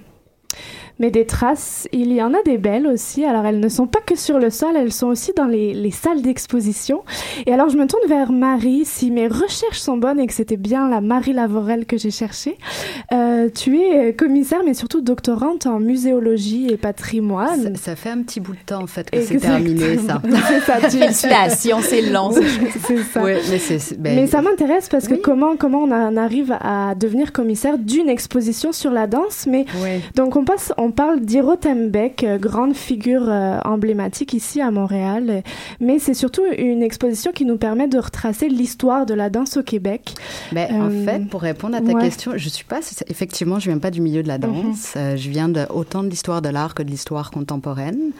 Mais des traces, il y en a des belles aussi. Alors, elles ne sont pas que sur le sol, elles sont aussi dans les, les salles d'exposition. Et alors, je me tourne vers Marie. Si mes recherches sont bonnes et que c'était bien la Marie Lavorel que j'ai cherchée, euh, tu es commissaire, mais surtout doctorante en muséologie et patrimoine. Ça, ça fait un petit bout de temps, en fait, que c'est terminé, ça. C'est ça, tu- Félicitations, c'est long. ça. C'est ça. Ouais, mais ben, Mais ça m'intéresse parce que comment, comment on en arrive à devenir commissaire d'une exposition sur la danse. Mais Ouais. donc on passe, on parle d'Hiro Tembec, euh, grande figure euh, emblématique ici à Montréal. Mais c'est surtout une exposition qui nous permet de retracer l'histoire de la danse au Québec. Ben, En Euh, fait, pour répondre à ta ouais. question, je suis pas. Effectivement, je viens pas du milieu de la danse. Euh, je viens de, autant de l'histoire de l'art que de l'histoire contemporaine.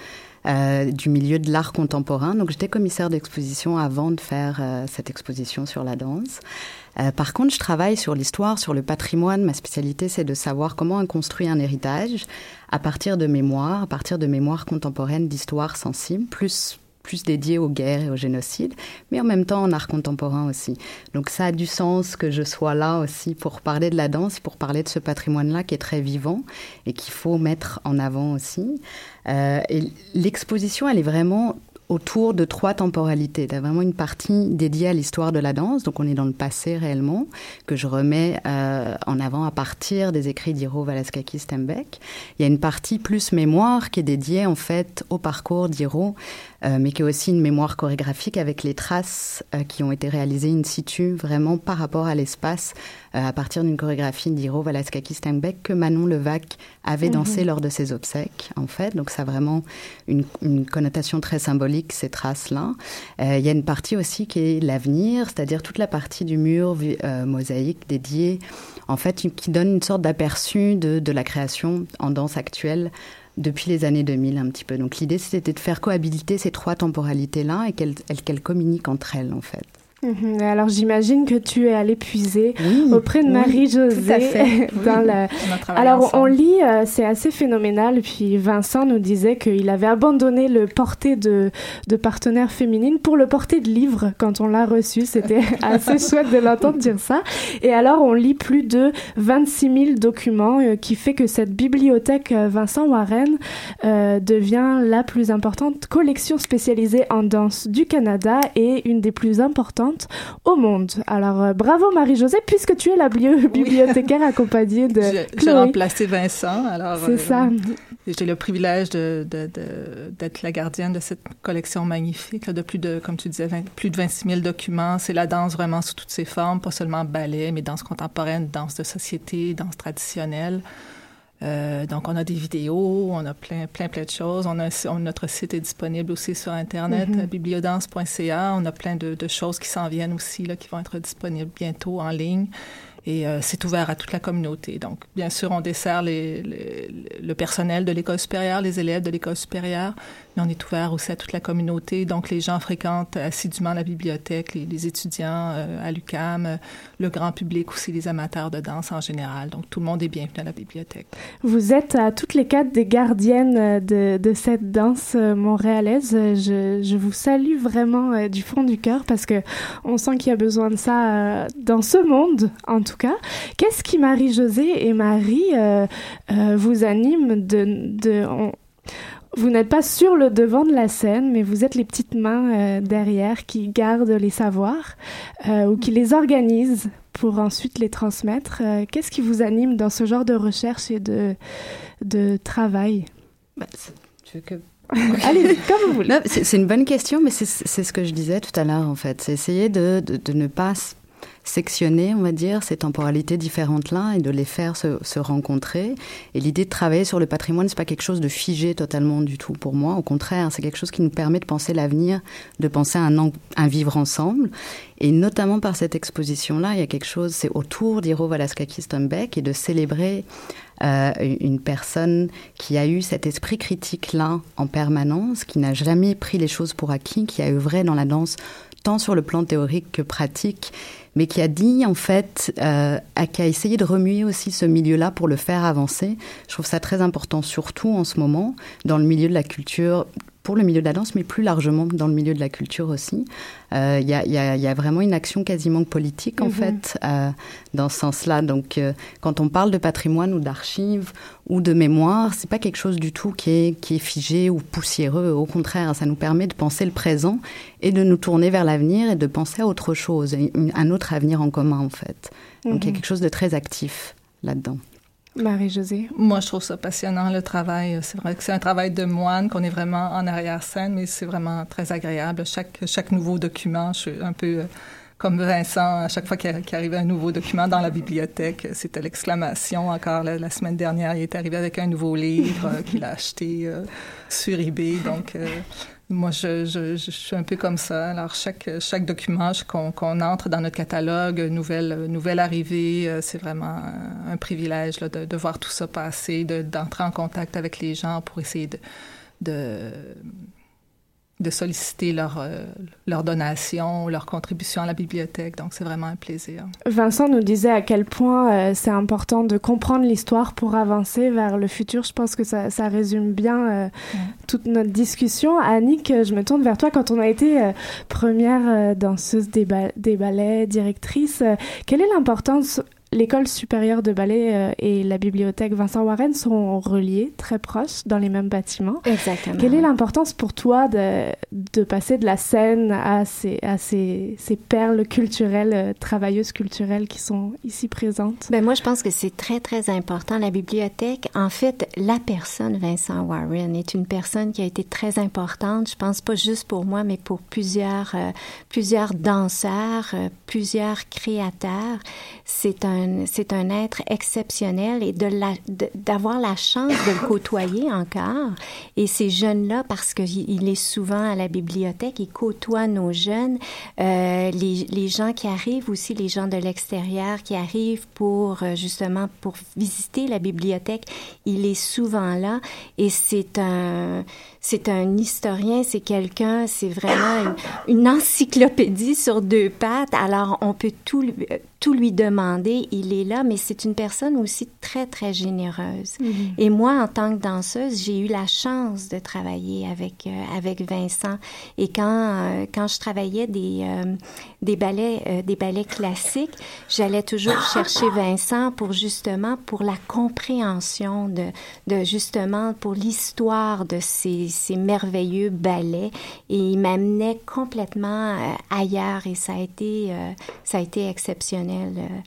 euh, du milieu de l'art contemporain. Donc, j'étais commissaire d'exposition avant de faire euh, cette exposition sur la danse. Euh, par contre, je travaille sur l'histoire, sur le patrimoine. Ma spécialité, c'est de savoir comment on construit un héritage à partir de mémoires, à partir de mémoires contemporaines d'histoire sensible, plus plus dédiées aux guerres et au génocide, mais en même temps en art contemporain aussi. Donc ça a du sens que je sois là aussi pour parler de la danse, pour parler de ce patrimoine-là qui est très vivant et qu'il faut mettre en avant aussi. Euh, et l'exposition, elle est vraiment autour de trois temporalités. Il y a vraiment une partie dédiée à l'histoire de la danse, donc on est dans le passé réellement, que je remets euh, en avant à partir des écrits d'Hiro Valaskaki Stembeck. Il y a une partie plus mémoire qui est dédiée en fait au parcours d'Hiro, euh, mais qui est aussi une mémoire chorégraphique avec les traces euh, qui ont été réalisées in situ, vraiment par rapport à l'espace, euh, à partir d'une chorégraphie d'Hiro Valaskaki Steinbeck que Manon Levac avait dansé Mhm. lors de ses obsèques, en fait. Donc, ça a vraiment une, une connotation très symbolique, ces traces-là. Euh, il y a une partie aussi qui est l'avenir, c'est-à-dire toute la partie du mur euh, mosaïque dédiée, en fait, qui donne une sorte d'aperçu de, de la création en danse actuelle depuis les années 2000 un petit peu. Donc l'idée c'était de faire cohabiter ces trois temporalités-là et qu'elles elles- qu'elles communiquent entre elles en fait. Mhm. Alors j'imagine que tu es allé puiser auprès de Marie-Josée dans Oui, la- on Alors on lit, euh, c'est assez phénoménal. Puis Vincent nous disait qu'il avait abandonné le porté de, de partenaire féminine pour le porté de livre quand on l'a reçu. C'était assez chouette de l'entendre dire ça. Et alors on lit plus de 26 000 documents, euh, qui fait que cette bibliothèque euh, Vincent Warren euh, devient la plus importante collection spécialisée en danse du Canada et une des plus importantes au monde. Alors euh, bravo Marie-Josée, puisque tu es la bibliothécaire accompagnée de J'ai- remplacé Vincent. Alors, C'est euh, ça. J'ai le privilège de- de- de- d'être la gardienne de cette collection magnifique là, de plus de, comme tu disais, 20 plus de 26 000 documents. C'est la danse vraiment sous toutes ses formes, pas seulement ballet, mais danse contemporaine, danse de société, danse traditionnelle. Euh, donc, on a des vidéos, on a plein, plein, plein de choses. On a, on- notre site est disponible aussi sur Internet, Mhm. bibliodanse.ca. On a plein de, de choses qui s'en viennent aussi, là, qui vont être disponibles bientôt en ligne. Et euh, c'est ouvert à toute la communauté. Donc, bien sûr, on dessert les, les- le personnel de l'école supérieure, les élèves de l'école supérieure, on est ouvert aussi à toute la communauté. Donc, les gens fréquentent assidûment la bibliothèque, les, étudiants euh, à l'UCAM, euh, le grand public aussi, les amateurs de danse en général. Donc, tout le monde est bienvenu à la bibliothèque. Vous êtes à toutes les quatre des gardiennes euh, de, cette danse montréalaise. Je, vous salue vraiment du fond du cœur parce que on sent qu'il y a besoin de ça dans ce monde, en tout cas. Qu'est-ce qui Marie-Josée et Marie vous anime de... vous n'êtes pas sur le devant de la scène, mais vous êtes les petites mains euh, derrière qui gardent les savoirs euh, ou qui les organisent pour ensuite les transmettre. Euh, Qu'est-ce qui vous anime dans ce genre de recherche et de, de travail? Tu veux que Allez, comme vous voulez. C'est une bonne question, mais c'est c'est ce que je disais tout à l'heure, en fait. C'est essayer de, de, de ne pas sectionner, on va dire, ces temporalités différentes-là et de les faire se, rencontrer. Et l'idée de travailler sur le patrimoine, c'est pas quelque chose de figé totalement du tout pour moi. Au contraire, c'est quelque chose qui nous permet de penser l'avenir, de penser un, un vivre ensemble. Et notamment par cette exposition-là, il y a quelque chose, c'est autour d'Hiro Valaskakis Tombeck et de célébrer euh, une personne qui a eu cet esprit critique-là en permanence, qui n'a jamais pris les choses pour acquis, qui a œuvré dans la danse tant sur le plan théorique que pratique, mais qui a dit en fait, euh, a- qui a essayé de remuer aussi ce milieu-là pour le faire avancer. Je trouve ça très important, surtout en ce moment, dans le milieu de la culture, pour le milieu de la danse, mais plus largement dans le milieu de la culture aussi. Euh, Il y, a, il y a- il y a vraiment une action quasiment politique en Mhm. fait euh, dans ce sens-là. Donc, euh, quand on parle de patrimoine ou d'archives ou de mémoire, c'est pas quelque chose du tout qui est, qui est figé ou poussiéreux. Au contraire, ça nous permet de penser le présent et de nous tourner vers l'avenir et de penser à autre chose, un autre avenir en commun en fait. Donc, il y a Mhm. quelque chose de très actif là-dedans. Marie-Josée. Moi, je trouve ça passionnant, le travail. C'est vrai que c'est un travail de moine, qu'on est vraiment en arrière-scène, mais c'est vraiment très agréable. Chaque, chaque nouveau document, je suis un peu euh, comme Vincent, à chaque fois qu'il arrivait un nouveau document dans la bibliothèque, c'était l'exclamation. Encore la, la semaine dernière, il est arrivé avec un nouveau livre euh, qu'il a acheté euh, sur eBay. Donc, euh, moi, je, je, je suis un peu comme ça. Alors, chaque, chaque document qu'on qu'on entre dans notre catalogue, nouvelle, nouvelle arrivée, euh, c'est vraiment un, privilège là, de, de voir tout ça passer, de- d'entrer en contact avec les gens pour essayer de, de, de solliciter leur, euh, leur donation, leur contribution à la bibliothèque. Donc, c'est vraiment un plaisir. Vincent nous disait à quel point euh, c'est important de comprendre l'histoire pour avancer vers le futur. Je pense que ça, ça résume bien euh, toute notre discussion. Annick, euh, je me tourne vers toi. Quand on a été première danseuse des, ba- des ballets, directrice, quelle est l'importance L'école supérieure de ballet euh, et la bibliothèque Vincent Warren sont reliées, très proches, dans les mêmes bâtiments. Exactement. Quelle est l'importance pour toi de, de passer de la scène à ces, à ces, ces perles culturelles, euh, travailleuses culturelles qui sont ici présentes? Ben moi, je pense que c'est très, très important. La bibliothèque, en fait, la personne Vincent Warren est une personne qui a été très importante, je pense pas juste pour moi, mais pour plusieurs, euh, plusieurs danseurs, euh, plusieurs créateurs. C'est un c'est un être exceptionnel et de la, d'avoir la chance de le côtoyer encore. Et ces jeunes-là, parce qu'il il est souvent à la bibliothèque, il côtoie nos jeunes, euh, les, les gens qui arrivent aussi, les gens de l'extérieur qui arrivent pour euh, justement pour visiter la bibliothèque, il est souvent là et c'est un c'est un historien, c'est quelqu'un, c'est vraiment une, une encyclopédie sur deux pattes. Alors, on peut tout, lui- euh, tout lui demander. Il est là, mais c'est une personne aussi très, très généreuse. Mhm. Et moi, en tant que danseuse, j'ai eu la chance de travailler avec, euh, avec Vincent. Et quand, euh, quand je travaillais des, euh, des, ballets, des ballets classiques, j'allais toujours chercher Vincent pour justement, pour la compréhension de, de justement, pour l'histoire de ces, ces merveilleux ballets. Et il m'amenait complètement euh, ailleurs et ça a été, euh, ça a été exceptionnel. euh,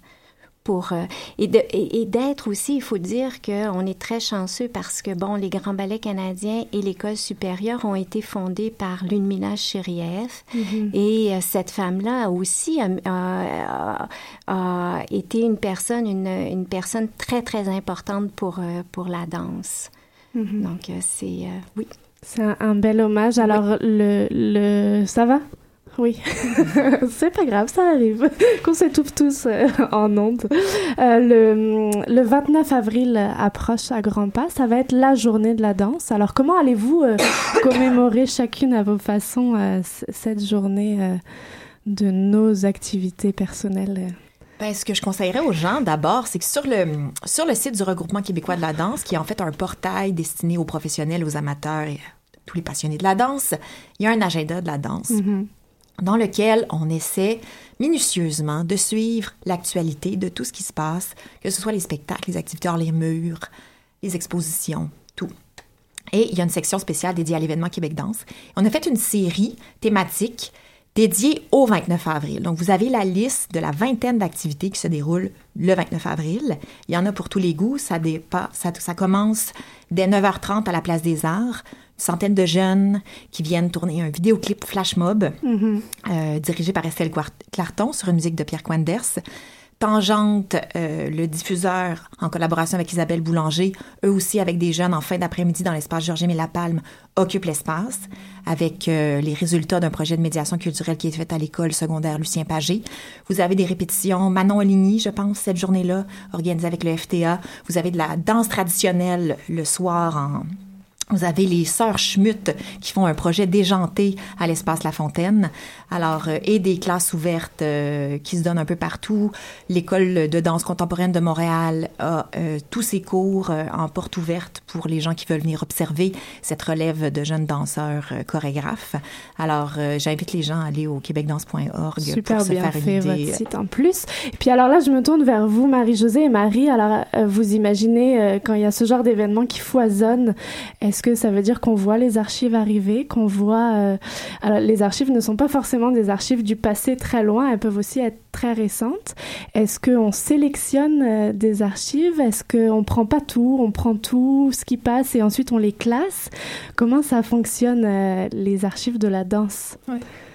pour et de- et, et d'être aussi, il faut dire qu'on est très chanceux parce que bon, les grands ballets canadiens et l'école supérieure ont été fondés par Lunmila Chérieff Mhm. et cette femme-là aussi a, a- a été une personne, une, une personne très très importante pour pour la danse. Mhm. Donc c'est euh, oui. C'est un, un bel hommage. Alors, le, le... ça va? Oui. c'est pas grave, ça arrive. Qu'on s'étouffe tous euh, en ondes. Euh, le, le 29 avril approche à grands pas. Ça va être la journée de la danse. Alors, comment allez-vous euh, commémorer chacune à vos façons cette journée de nos activités personnelles? Ben, ce que je conseillerais aux gens, d'abord, c'est que sur le, sur le site du Regroupement québécois de la danse, qui est en fait un portail destiné aux professionnels, aux amateurs et à tous les passionnés de la danse, il y a un agenda de la danse Mhm. dans lequel on essaie minutieusement de suivre l'actualité de tout ce qui se passe, que ce soit les spectacles, les activités hors les murs, les expositions, tout. Et il y a une section spéciale dédiée à l'événement Québec Danse. On a fait une série thématique dédiée au 29 avril. Donc, vous avez la liste de la vingtaine d'activités qui se déroulent le 29 avril. Il y en a pour tous les goûts. Ça, dépa- ça, ça commence dès 9h30 à la Place des Arts. Une centaine de jeunes qui viennent tourner un vidéoclip flash mob Mhm. euh, dirigé par Estelle Clarton sur une musique de Pierre Quanders. Tangente, euh, le diffuseur, en collaboration avec Isabelle Boulanger, eux aussi avec des jeunes en fin d'après-midi dans l'espace Georges-Aimé Lapalme, occupe l'espace avec euh, les résultats d'un projet de médiation culturelle qui est fait à l'école secondaire Lucien Pagé. Vous avez des répétitions, Manon Oligny, je pense, cette journée-là, organisée avec le FTA. Vous avez de la danse traditionnelle le soir en, vous avez les sœurs Schmutt qui font un projet déjanté à l'espace La Fontaine. Alors, euh, et des classes ouvertes euh, qui se donnent un peu partout. L'école de danse contemporaine de Montréal a euh, tous ses cours euh, en porte ouverte pour les gens qui veulent venir observer cette relève de jeunes danseurs euh, chorégraphes. Alors, euh, j'invite les gens à aller au québecdanse.org Super pour se bien faire une fait idée. votre site en plus. Et puis alors là, je me tourne vers vous, Marie-Josée et Marie. Alors, euh, vous imaginez euh, quand il y a ce genre d'événement qui foisonne, est-ce que ça veut dire qu'on voit les archives arriver, qu'on voit... euh, Alors, les archives ne sont pas forcément des archives du passé très loin, elles peuvent aussi être très récentes. Est-ce qu'on sélectionne euh, des archives? Est-ce qu'on prend pas tout On prend tout ce qui passe et ensuite on les classe? Comment ça fonctionne, euh, les archives de la danse?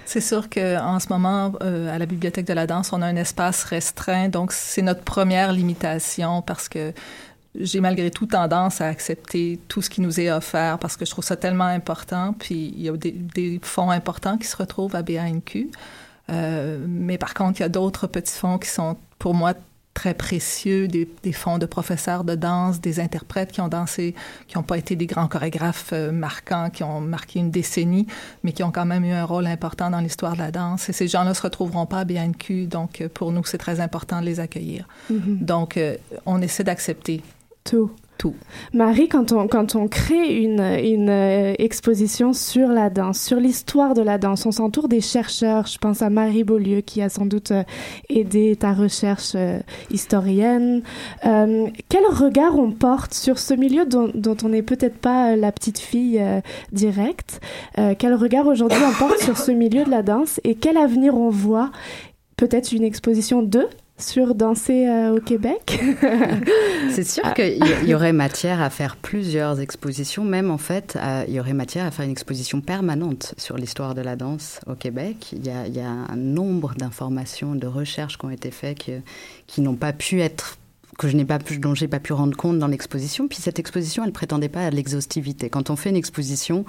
C'est sûr qu'en ce moment, à la Bibliothèque de la danse, on a un espace restreint, donc c'est notre première limitation parce que j'ai malgré tout tendance à accepter tout ce qui nous est offert parce que je trouve ça tellement important. Puis il y a des, des fonds importants qui se retrouvent à BANQ. Euh, mais par contre, il y a d'autres petits fonds qui sont pour moi très précieux, des, des fonds de professeurs de danse, des interprètes qui ont dansé, qui n'ont pas été des grands chorégraphes euh, marquants, qui ont marqué une décennie, mais qui ont quand même eu un rôle important dans l'histoire de la danse. Et ces gens-là ne se retrouveront pas à BNQ, donc euh, pour nous, c'est très important de les accueillir. Mhm. Donc, on essaie d'accepter Tout. Tout. Marie, quand on, quand on crée une, une euh, exposition sur la danse, sur l'histoire de la danse, on s'entoure des chercheurs. Je pense à Marie Beaulieu qui a sans doute euh, aidé ta recherche euh, historienne. Quel regard on porte sur ce milieu dont, dont on n'est peut-être pas la petite fille directe? Quel regard aujourd'hui on porte sur ce milieu de la danse et quel avenir on voit? Peut-être une exposition de sur danser euh, au Québec. C'est sûr qu'il y, y aurait matière à faire plusieurs expositions, même en fait, euh, il y aurait matière à faire une exposition permanente sur l'histoire de la danse au Québec. Il y a, il y a un nombre d'informations, de recherches qui ont été faites qui n'ont pas pu être que je n'ai pas pu, dont j'ai pas pu rendre compte dans l'exposition. Puis cette exposition, elle prétendait pas à l'exhaustivité. Quand on fait une exposition,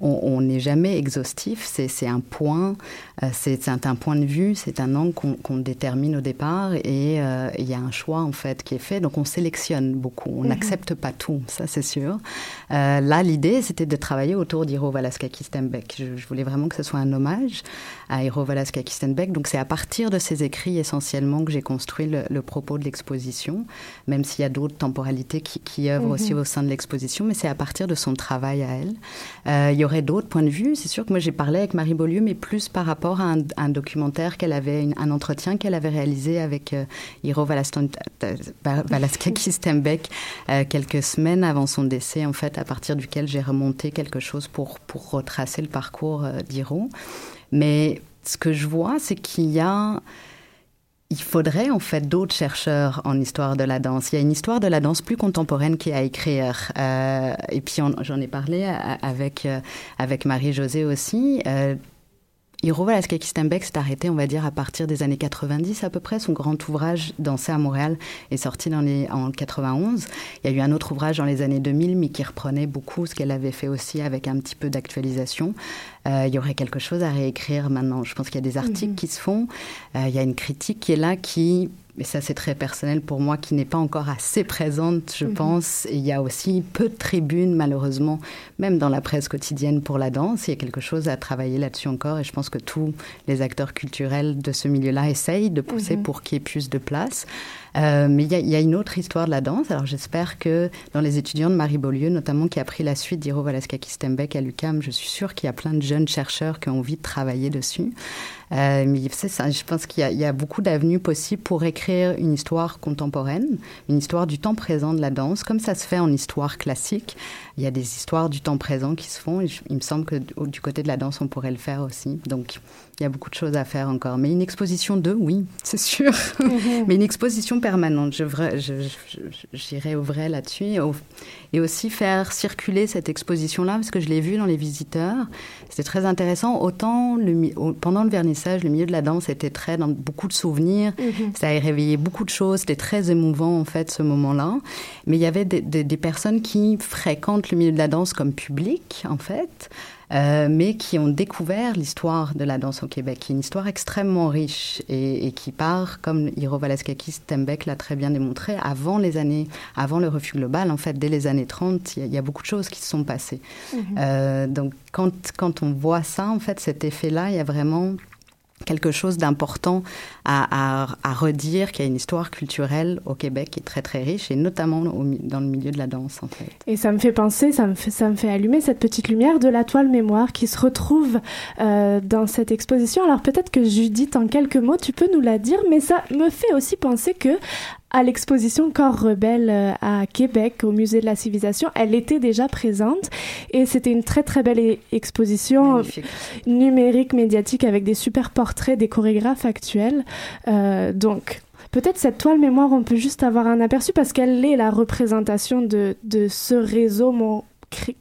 on n'est jamais exhaustif. C'est un point, euh, c'est un point de vue, c'est un angle qu'on détermine au départ et euh, il y a un choix en fait qui est fait. Donc on sélectionne beaucoup. On Mhm. n'accepte pas tout, ça c'est sûr. Euh, là, l'idée, c'était de travailler autour d'Hiro Valaskaki-Stenbeck. Je, je voulais vraiment que ce soit un hommage à Hiro Valaskaki-Stenbeck. Donc c'est à partir de ses écrits essentiellement que j'ai construit le, le propos de l'exposition, même s'il y a d'autres temporalités qui, qui œuvrent Mhm. aussi au sein de l'exposition, mais c'est à partir de son travail à elle. Euh, y aurait d'autres points de vue. C'est sûr que moi j'ai parlé avec Marie Beaulieu, mais plus par rapport à un, un documentaire qu'elle avait, une- un entretien qu'elle avait réalisé avec euh, Hiro Valaston- Valaskaki-Stenbeck euh, quelques semaines avant son décès, en fait, à partir duquel j'ai remonté quelque chose pour, pour retracer le parcours euh, d'Hiro. Mais ce que je vois, c'est qu'il y a il faudrait en fait d'autres chercheurs en histoire de la danse. Il y a une histoire de la danse plus contemporaine qui est à écrire. Euh, et puis j'en ai parlé à- avec, euh, avec Marie-Josée aussi. Euh, Hiro Valaskaki-Stenbeck s'est arrêté, on va dire, à partir des années 90 à peu près. Son grand ouvrage, Danser à Montréal, est sorti en 91. Il y a eu un autre ouvrage dans les années 2000, mais qui reprenait beaucoup ce qu'elle avait fait aussi avec un petit peu d'actualisation. Euh, il y aurait quelque chose à réécrire maintenant. Je pense qu'il y a des articles Mhm. qui se font. Euh, il y a une critique qui est là qui, et ça c'est très personnel pour moi, qui n'est pas encore assez présente, je Mhm. pense. Et il y a aussi peu de tribunes, malheureusement, même dans la presse quotidienne pour la danse. Il y a quelque chose à travailler là-dessus encore. Et je pense que tous les acteurs culturels de ce milieu-là essayent de pousser Mhm. pour qu'il y ait plus de place. Euh, mais il y, y a une autre histoire de la danse. Alors j'espère que dans les étudiants de Marie Beaulieu, notamment qui a pris la suite d'Hiro Valaskaki-Stenbeck à l'UQAM, je suis sûre qu'il y a plein de jeunes chercheurs qui ont envie de travailler dessus. Euh, mais c'est ça, je pense qu'il y y, a beaucoup d'avenues possibles pour écrire une histoire contemporaine, une histoire du temps présent de la danse, comme ça se fait en histoire classique. Il y a des histoires du temps présent qui se font. Il me semble que du côté de la danse, on pourrait le faire aussi. Donc il y a beaucoup de choses à faire encore. Mais une exposition de, oui, c'est sûr. Mais une exposition permanente. Vra- je- je- je- J'irai au vrai là-dessus. Et, au- et aussi faire circuler cette exposition-là, parce que je l'ai vue dans les visiteurs. C'était très intéressant. Autant le, au- pendant le vernissage, le milieu de la danse était très dans beaucoup de souvenirs. Mhm. Ça a réveillé beaucoup de choses. C'était très émouvant, en fait, ce moment-là. Mais il y avait des, des- des personnes qui fréquentent le milieu de la danse comme public, en fait. Euh, mais qui ont découvert l'histoire de la danse au Québec, qui est une histoire extrêmement riche et, et qui part, comme Hiro Valaskaki-Stenbeck l'a très bien démontré, avant les années, avant le refus global, en fait, dès les années 30, il y a- il y, a beaucoup de choses qui se sont passées. Mhm. Euh, donc, quand, quand on voit ça, en fait, cet effet-là, il y a vraiment quelque chose d'important à, redire, qu'il y a une histoire culturelle au Québec qui est très très riche, et notamment dans le milieu de la danse, en fait. Et ça me fait penser, ça me fait, ça me fait allumer cette petite lumière de la toile mémoire qui se retrouve euh, dans cette exposition. Alors peut-être que Judith, en quelques mots, tu peux nous la dire, mais ça me fait aussi penser que à l'exposition Corps rebelle euh, à Québec, au musée de la civilisation, elle était déjà présente et c'était une très très belle e- exposition Magnifique. numérique, médiatique avec des super portraits des chorégraphes actuels. Euh, donc Peut-être cette toile mémoire, on peut juste avoir un aperçu parce qu'elle est la représentation de, de ce réseau mon,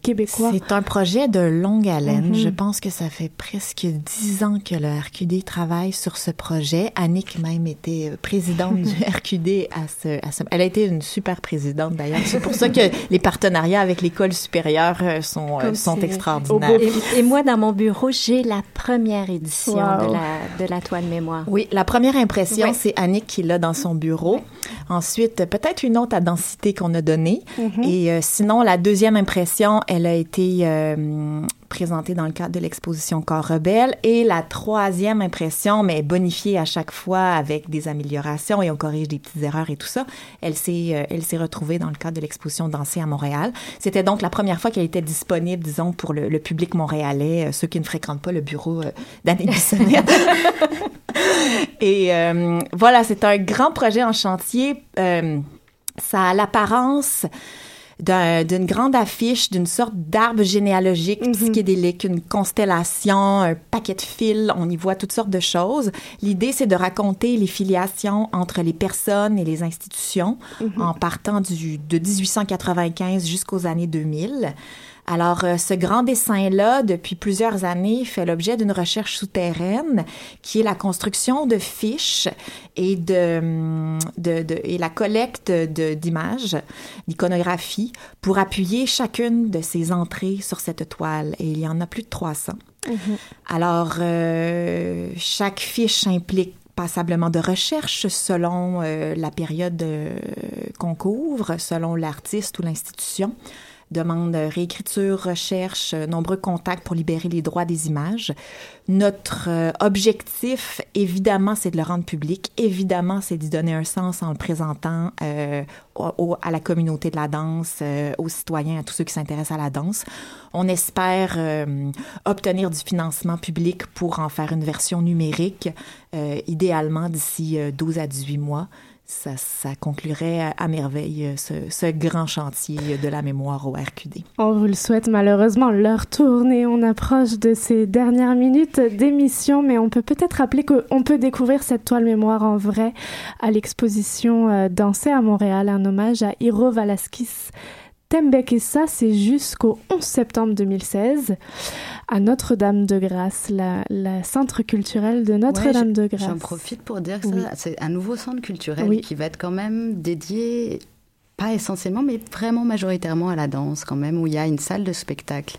québécois. C'est un projet de longue haleine. Mhm. Je pense que ça fait presque dix ans que le RQD travaille sur ce projet. Annick même était euh, présidente du RQD à ce, à ce- Elle a été une super présidente d'ailleurs. C'est pour ça que les partenariats avec l'école supérieure euh, sont, euh, Comme sont extraordinaires. Et, et moi, dans mon bureau, j'ai la première édition Wow. de, la, de la toile mémoire. Oui, la première impression, Ouais. c'est Annick qui l'a dans son bureau. Ensuite, peut-être une autre à densité qu'on a donnée. Mhm. Et euh, sinon, la deuxième impression, elle a été euh, présentée dans le cadre de l'exposition Corps rebelle. Et la troisième impression, mais bonifiée à chaque fois avec des améliorations et on corrige des petites erreurs et tout ça, elle s'est euh, elle s'est retrouvée dans le cadre de l'exposition Danser à Montréal. C'était donc la première fois qu'elle était disponible, disons, pour le, le public montréalais, euh, ceux qui ne fréquentent pas le bureau d'Annick Bissonnette. Et euh, voilà, c'est un grand projet en chantier. Euh, ça a l'apparence d'un- d'une grande affiche, d'une sorte d'arbre généalogique psychédélique, une constellation, un paquet de fils, on y voit toutes sortes de choses. L'idée, c'est de raconter les filiations entre les personnes et les institutions en partant du, de 1895 jusqu'aux années 2000. Alors, euh, ce grand dessin-là, depuis plusieurs années, fait l'objet d'une recherche souterraine qui est la construction de fiches et, de, hum, de- de- et la collecte d'images, d'iconographie, pour appuyer chacune de ces entrées sur cette toile. Et il y en a plus de 300. Alors, euh, chaque fiche implique passablement de recherche selon euh, la période qu'on couvre, selon l'artiste ou l'institution. Demande réécriture, recherche, euh, nombreux contacts pour libérer les droits des images. Notre euh, objectif, évidemment, c'est de le rendre public. Évidemment, c'est d'y donner un sens en le présentant euh, à la communauté de la danse, aux citoyens, à tous ceux qui s'intéressent à la danse. On espère obtenir du financement public pour en faire une version numérique, idéalement d'ici euh, 12 à 18 mois. Ça, ça conclurait à, merveille euh, ce, grand chantier de la mémoire au RQD. On vous le souhaite malheureusement. L'heure tourne on approche de ces dernières minutes d'émission, mais on peut peut-être rappeler qu'on peut découvrir cette toile mémoire en vrai à l'exposition euh, Danser à Montréal, un hommage à Hiro Valaskis. Et ça, c'est jusqu'au 11 septembre 2016 à Notre-Dame-de-Grâce, la, la centre culturel de Ouais, Notre-Dame-de-Grâce. J'en profite pour dire que Oui. c'est un nouveau centre culturel Oui. qui va être quand même dédié, pas essentiellement, mais vraiment majoritairement à la danse quand même, où il y a une salle de spectacle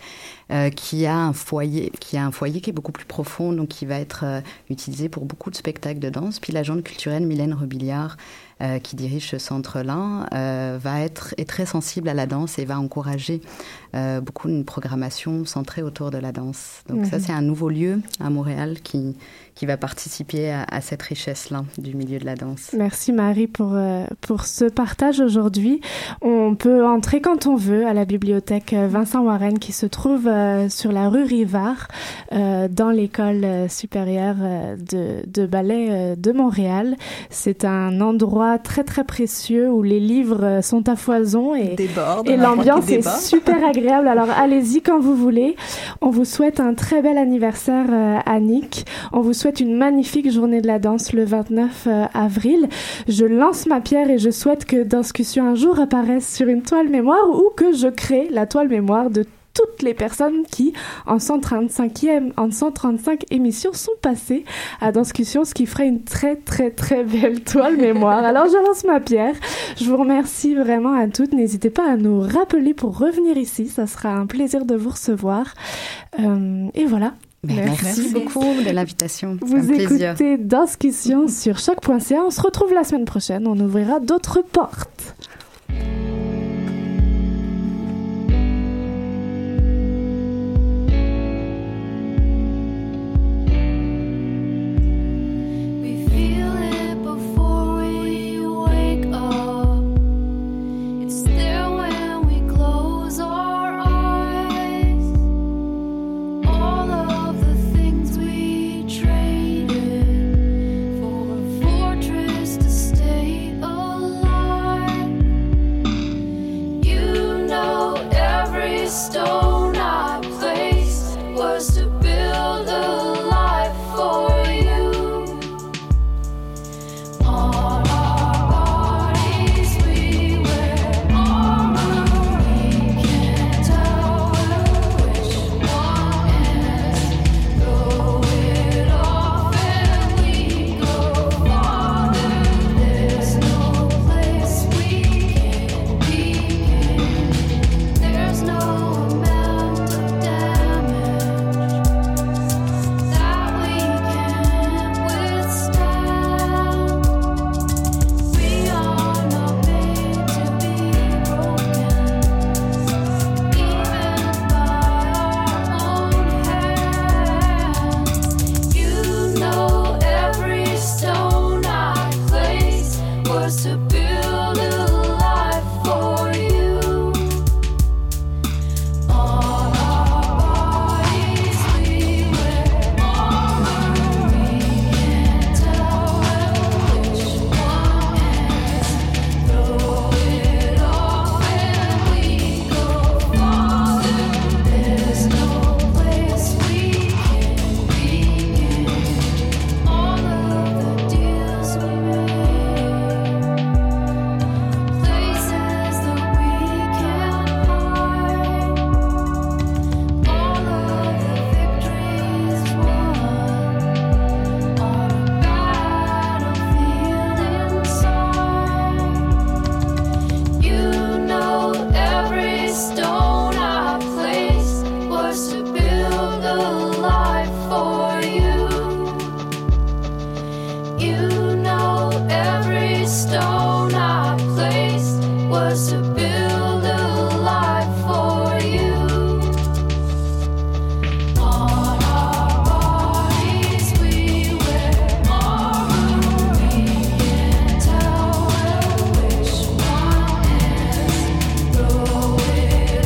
euh, qui a un foyer, qui a un foyer qui est beaucoup plus profond, donc qui va être euh, utilisé pour beaucoup de spectacles de danse. Puis l'agente culturelle Mylène Rebillard, euh, qui dirige ce centre-là, euh, va être est très sensible à la danse et va encourager euh, beaucoup une programmation centrée autour de la danse. Donc ça, Mhm. c'est un nouveau lieu à Montréal qui qui va participer à, à cette richesse-là du milieu de la danse. Merci Marie pour, pour ce partage aujourd'hui. On peut entrer quand on veut à la bibliothèque Vincent Warren qui se trouve sur la rue Rivard dans l'école supérieure de, de ballet de Montréal. C'est un endroit très très précieux où les livres euh, sont à foison et, Déborde, et l'ambiance est super agréable. Alors allez-y quand vous voulez. On vous souhaite un très bel anniversaire euh, Annick. On vous souhaite une magnifique journée de la danse le 29 euh, avril. Je lance ma pierre et je souhaite que Danscussion un jour apparaisse sur une toile mémoire ou que je crée la toile mémoire de toutes les personnes qui, en 135e, en 135 émissions, sont passées à Danscussion, ce qui ferait une très, très, très belle toile mémoire. Alors, je lance ma pierre. Je vous remercie vraiment à toutes. N'hésitez pas à nous rappeler pour revenir ici. Ça sera un plaisir de vous recevoir. Euh, et voilà. Ben, merci. beaucoup de l'invitation. Vous un écoutez Danscussion sur choc.ca. On se retrouve la semaine prochaine. On ouvrira d'autres portes. store.